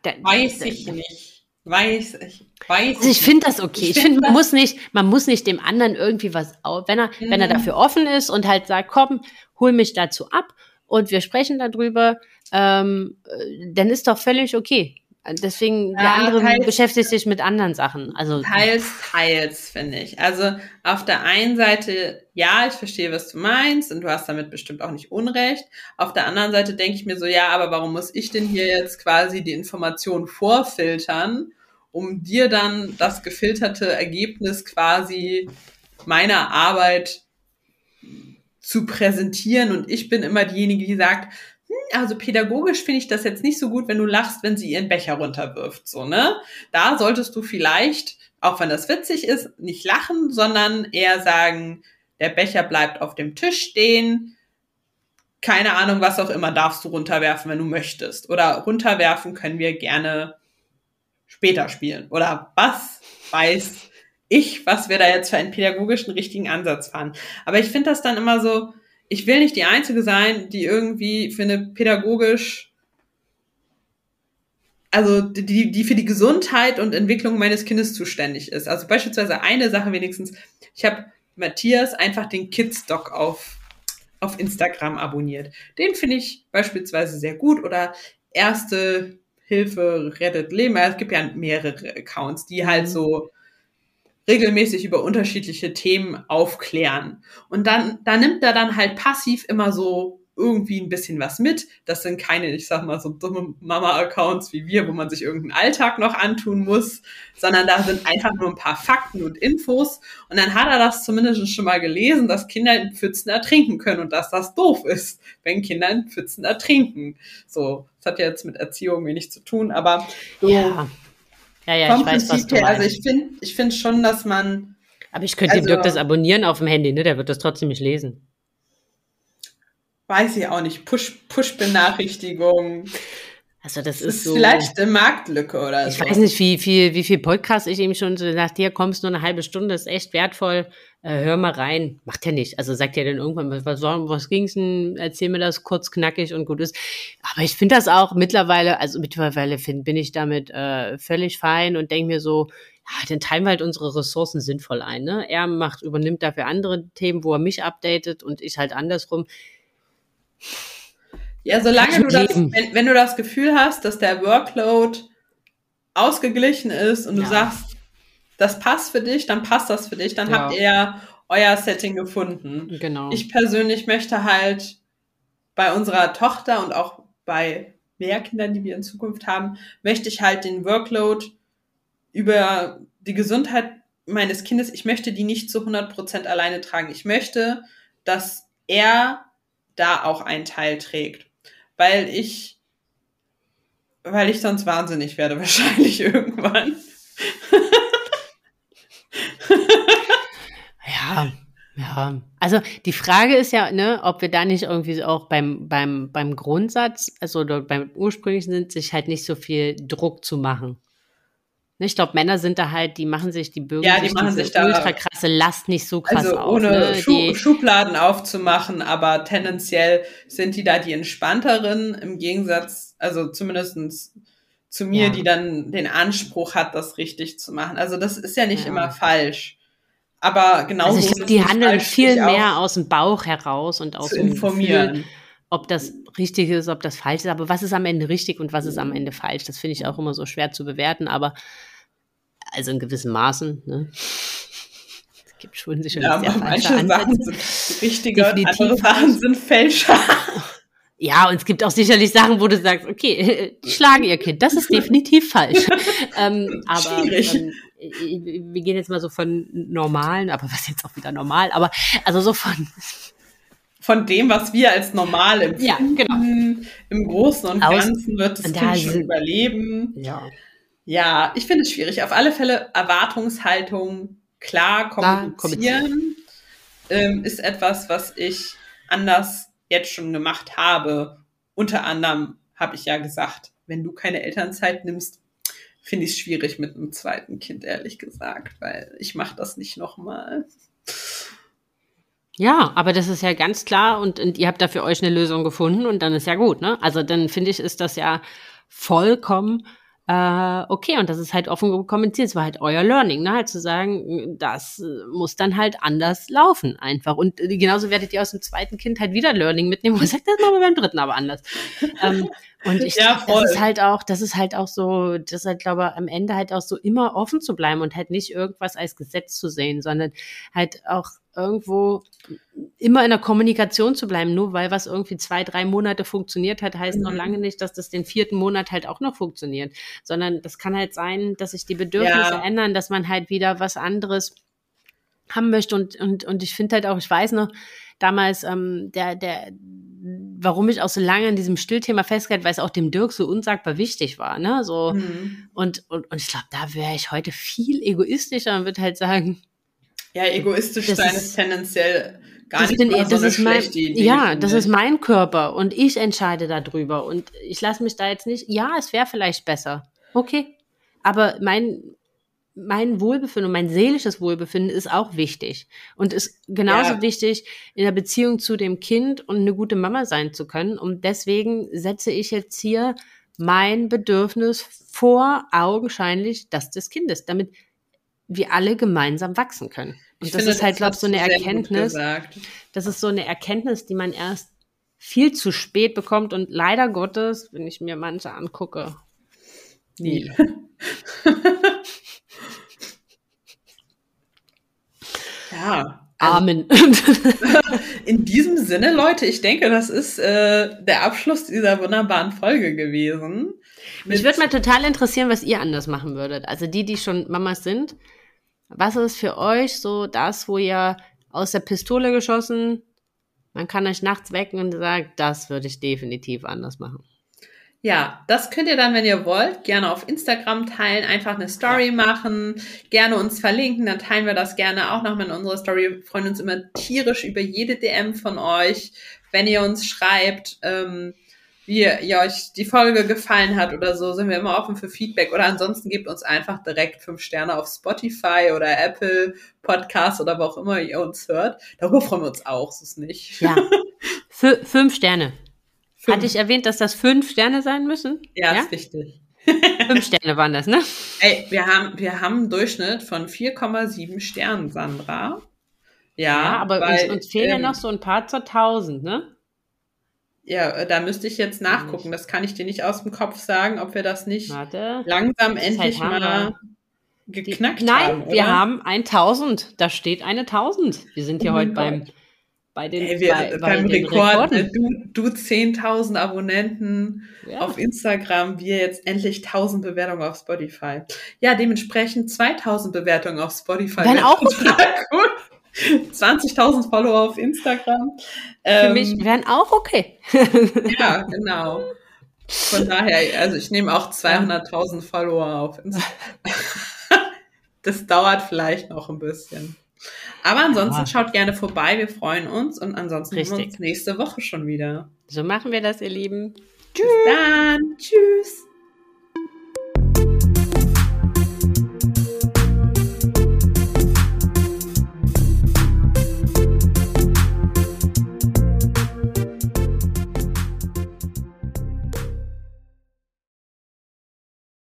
Da, weiß ich da, nicht. Weiß ich. Weiß also ich finde das okay. Ich, ich finde, man muss nicht, man muss nicht dem anderen irgendwie was, wenn er, mhm. wenn er dafür offen ist und halt sagt, komm, hol mich dazu ab und wir sprechen darüber, ähm, äh, dann ist doch völlig okay. Deswegen, ja, der andere teils, beschäftigt sich mit anderen Sachen. Also teils, teils, finde ich. Also auf der einen Seite, ja, ich verstehe, was du meinst und du hast damit bestimmt auch nicht Unrecht. Auf der anderen Seite denke ich mir so, ja, aber warum muss ich denn hier jetzt quasi die Informationen vorfiltern, um dir dann das gefilterte Ergebnis quasi meiner Arbeit zu präsentieren und ich bin immer diejenige, die sagt, also pädagogisch finde ich das jetzt nicht so gut, wenn du lachst, wenn sie ihren Becher runterwirft, so, ne? Da solltest du vielleicht, auch wenn das witzig ist, nicht lachen, sondern eher sagen, der Becher bleibt auf dem Tisch stehen. Keine Ahnung, was auch immer darfst du runterwerfen, wenn du möchtest. Oder runterwerfen können wir gerne später spielen. Oder was weiß ich, was wir da jetzt für einen pädagogischen richtigen Ansatz fahren. Aber ich finde das dann immer so, ich will nicht die Einzige sein, die irgendwie für eine pädagogisch, also die, die für die Gesundheit und Entwicklung meines Kindes zuständig ist. Also beispielsweise eine Sache wenigstens. Ich habe Matthias einfach den Kids-Doc auf, auf Instagram abonniert. Den finde ich beispielsweise sehr gut oder erste Hilfe rettet Leben. Es gibt ja mehrere Accounts, die halt mhm. so regelmäßig über unterschiedliche Themen aufklären. Und dann, da nimmt er dann halt passiv immer so irgendwie ein bisschen was mit. Das sind keine, ich sag mal, so dumme Mama-Accounts wie wir, wo man sich irgendeinen Alltag noch antun muss, sondern da sind einfach nur ein paar Fakten und Infos. Und dann hat er das zumindest schon mal gelesen, dass Kinder in Pfützen ertrinken können und dass das doof ist, wenn Kinder in Pfützen ertrinken. So, das hat ja jetzt mit Erziehung wenig zu tun, aber so ja. Ja, ja, ich weiß, was du her, Also ich finde ich finde schon, dass man. Aber ich könnte also, dem Dirk das abonnieren auf dem Handy, ne? Der wird das trotzdem nicht lesen. Weiß ich auch nicht. Push, Push-Benachrichtigung. Also das, das ist, so. Vielleicht eine Marktlücke oder ich so. Ich weiß nicht, wie viel, wie viel Podcast ich ihm schon so nach dir kommst nur eine halbe Stunde, ist echt wertvoll. Äh, hör mal rein. Macht ja nicht. Also sagt ja dann irgendwann, was, was, was ging's denn? Erzähl mir das kurz knackig und gut ist. Aber ich finde das auch mittlerweile, also mittlerweile find, bin ich damit äh, völlig fein und denke mir so, ja, dann teilen wir halt unsere Ressourcen sinnvoll ein. Ne? Er macht, übernimmt dafür andere Themen, wo er mich updatet und ich halt andersrum ja, solange du das, wenn, wenn, du das Gefühl hast, dass der Workload ausgeglichen ist und du ja. sagst, das passt für dich, dann passt das für dich, dann ja. habt ihr euer Setting gefunden. Genau. Ich persönlich möchte halt bei unserer Tochter und auch bei mehr Kindern, die wir in Zukunft haben, möchte ich halt den Workload über die Gesundheit meines Kindes, ich möchte die nicht zu 100% alleine tragen. Ich möchte, dass er da auch einen Teil trägt. Weil ich, weil ich sonst wahnsinnig werde, [laughs] wahrscheinlich irgendwann. ja, ja. Also die Frage ist ja, ne, ob wir da nicht irgendwie auch beim, beim, beim Grundsatz, also beim ursprünglichen sind, sich halt nicht so viel Druck zu machen. Ne, ich glaube, Männer sind da halt, die machen sich, die bürgen ja, die machen sich da ultra krasse Last nicht so krass also auf. Ohne ne? Schu Schubladen aufzumachen, aber tendenziell sind die da die entspannteren im Gegensatz, also zumindestens zu mir, ja. die dann den Anspruch hat, das richtig zu machen. Also das ist ja nicht ja. immer falsch. Aber genau also ich glaub, die handeln viel mehr aus dem Bauch heraus und aus dem informieren. Gefühl, ob das richtig ist, ob das falsch ist. Aber was ist am Ende richtig und was ist am Ende falsch? Das finde ich auch immer so schwer zu bewerten. Aber also in gewissen Maßen. Ne? Es gibt schon sicherlich ja, sehr manche Sachen sind richtiger, andere Sachen sind Fälscher. Ja, und es gibt auch sicherlich Sachen, wo du sagst, okay, die schlagen ihr Kind, das ist definitiv falsch. ähm, aber ähm, wir gehen jetzt mal so von normalen, aber was jetzt auch wieder normal, aber also so von von dem, was wir als normal empfinden. Ja, genau. Im Großen und Ganzen wird das Kind schon überleben. Ja. Ja, ich finde es schwierig. Auf alle Fälle Erwartungshaltung klar kommunizieren ähm, ist etwas, was ich anders jetzt schon gemacht habe. Unter anderem habe ich ja gesagt, wenn du keine Elternzeit nimmst, finde ich es schwierig mit einem zweiten Kind, ehrlich gesagt, weil ich mache das nicht nochmal. Ja, aber das ist ja ganz klar und, und ihr habt da für euch eine Lösung gefunden und dann ist ja gut, ne? Also dann finde ich, ist das ja vollkommen äh, okay und das ist halt offen kommuniziert. Es war halt euer Learning, ne? Halt zu sagen, das muss dann halt anders laufen einfach. Und genauso werdet ihr aus dem zweiten Kind halt wieder Learning mitnehmen. Was sagt das mal beim dritten aber anders? ähm, und ich [laughs] ja, das ist halt auch, das ist halt auch so, das ist halt, glaube ich, am Ende halt auch so immer offen zu bleiben und halt nicht irgendwas als Gesetz zu sehen, sondern halt auch irgendwo immer in der Kommunikation zu bleiben. Nur weil was irgendwie zwei, drei Monate funktioniert hat, heißt mhm. noch lange nicht, dass das den vierten Monat halt auch noch funktioniert. Sondern das kann halt sein, dass sich die Bedürfnisse ja. ändern, dass man halt wieder was anderes haben möchte. Und, und, und ich finde halt auch, ich weiß noch, damals, ähm, der, der, warum ich auch so lange in diesem Stillthema festgehalten, weil es auch dem Dirk so unsagbar wichtig war, ne? So, mhm. und, und, und ich glaube, da wäre ich heute viel egoistischer und würde halt sagen, ja, egoistisch sein ist, tendenziell gar nicht bin, so das ist mein, Idee, Ja, das ist mein Körper und ich entscheide darüber und ich lasse mich da jetzt nicht, ja, es wäre vielleicht besser. Okay. Aber mein, mein Wohlbefinden, mein seelisches Wohlbefinden ist auch wichtig und ist genauso ja. wichtig in der Beziehung zu dem Kind und eine gute Mama sein zu können. Und deswegen setze ich jetzt hier mein Bedürfnis vor augenscheinlich das des Kindes, damit wir alle gemeinsam wachsen können. Und ich das finde, ist halt, glaube ich, so eine Erkenntnis. Das ist so eine Erkenntnis, die man erst viel zu spät bekommt und leider Gottes, wenn ich mir manche angucke, nie. [laughs] ja. Amen. [laughs] In diesem Sinne, Leute, ich denke, das ist äh, der Abschluss dieser wunderbaren Folge gewesen. Mich würde mal total interessieren, was ihr anders machen würdet. Also die, die schon Mamas sind. Was ist für euch so das, wo ihr aus der Pistole geschossen, man kann euch nachts wecken und sagt, das würde ich definitiv anders machen. Ja, das könnt ihr dann, wenn ihr wollt, gerne auf Instagram teilen, einfach eine Story machen, gerne uns verlinken, dann teilen wir das gerne auch nochmal in unsere Story. Wir freuen uns immer tierisch über jede DM von euch, wenn ihr uns schreibt, ähm, wie ihr euch die Folge gefallen hat oder so, sind wir immer offen für Feedback. Oder ansonsten gebt uns einfach direkt fünf Sterne auf Spotify oder Apple Podcast oder wo auch immer ihr uns hört. Darüber freuen wir uns auch, so ist nicht. Ja. [laughs] F fünf Sterne. Fünf. Hatte ich erwähnt, dass das fünf Sterne sein müssen? Ja, ja? ist wichtig. Fünf Sterne waren das, ne? [laughs] Ey, wir haben, wir haben einen Durchschnitt von 4,7 Sternen, Sandra. Ja, ja aber weil, uns, uns fehlen ähm, ja noch so ein paar zur 1000, ne? Ja, äh, da müsste ich jetzt nachgucken. Das kann ich dir nicht aus dem Kopf sagen, ob wir das nicht Warte. langsam endlich mal geknackt Die, nein, haben. Nein, wir haben 1000. Da steht eine 1000. Wir sind ja oh heute beim bei den, Ey, wir, bei, bei beim Rekord. Ne? Du, du 10.000 Abonnenten ja. auf Instagram, wir jetzt endlich 1000 Bewertungen auf Spotify. Ja, dementsprechend 2000 Bewertungen auf Spotify. Dann auch okay. 20.000 Follower auf Instagram. Für ähm, mich wären auch okay. [laughs] ja, genau. Von daher, also ich nehme auch 200.000 Follower auf Instagram. [laughs] das dauert vielleicht noch ein bisschen. Aber ansonsten ja. schaut gerne vorbei, wir freuen uns und ansonsten Richtig. sehen wir uns nächste Woche schon wieder. So machen wir das, ihr Lieben. Tschüss. Bis dann. Tschüss.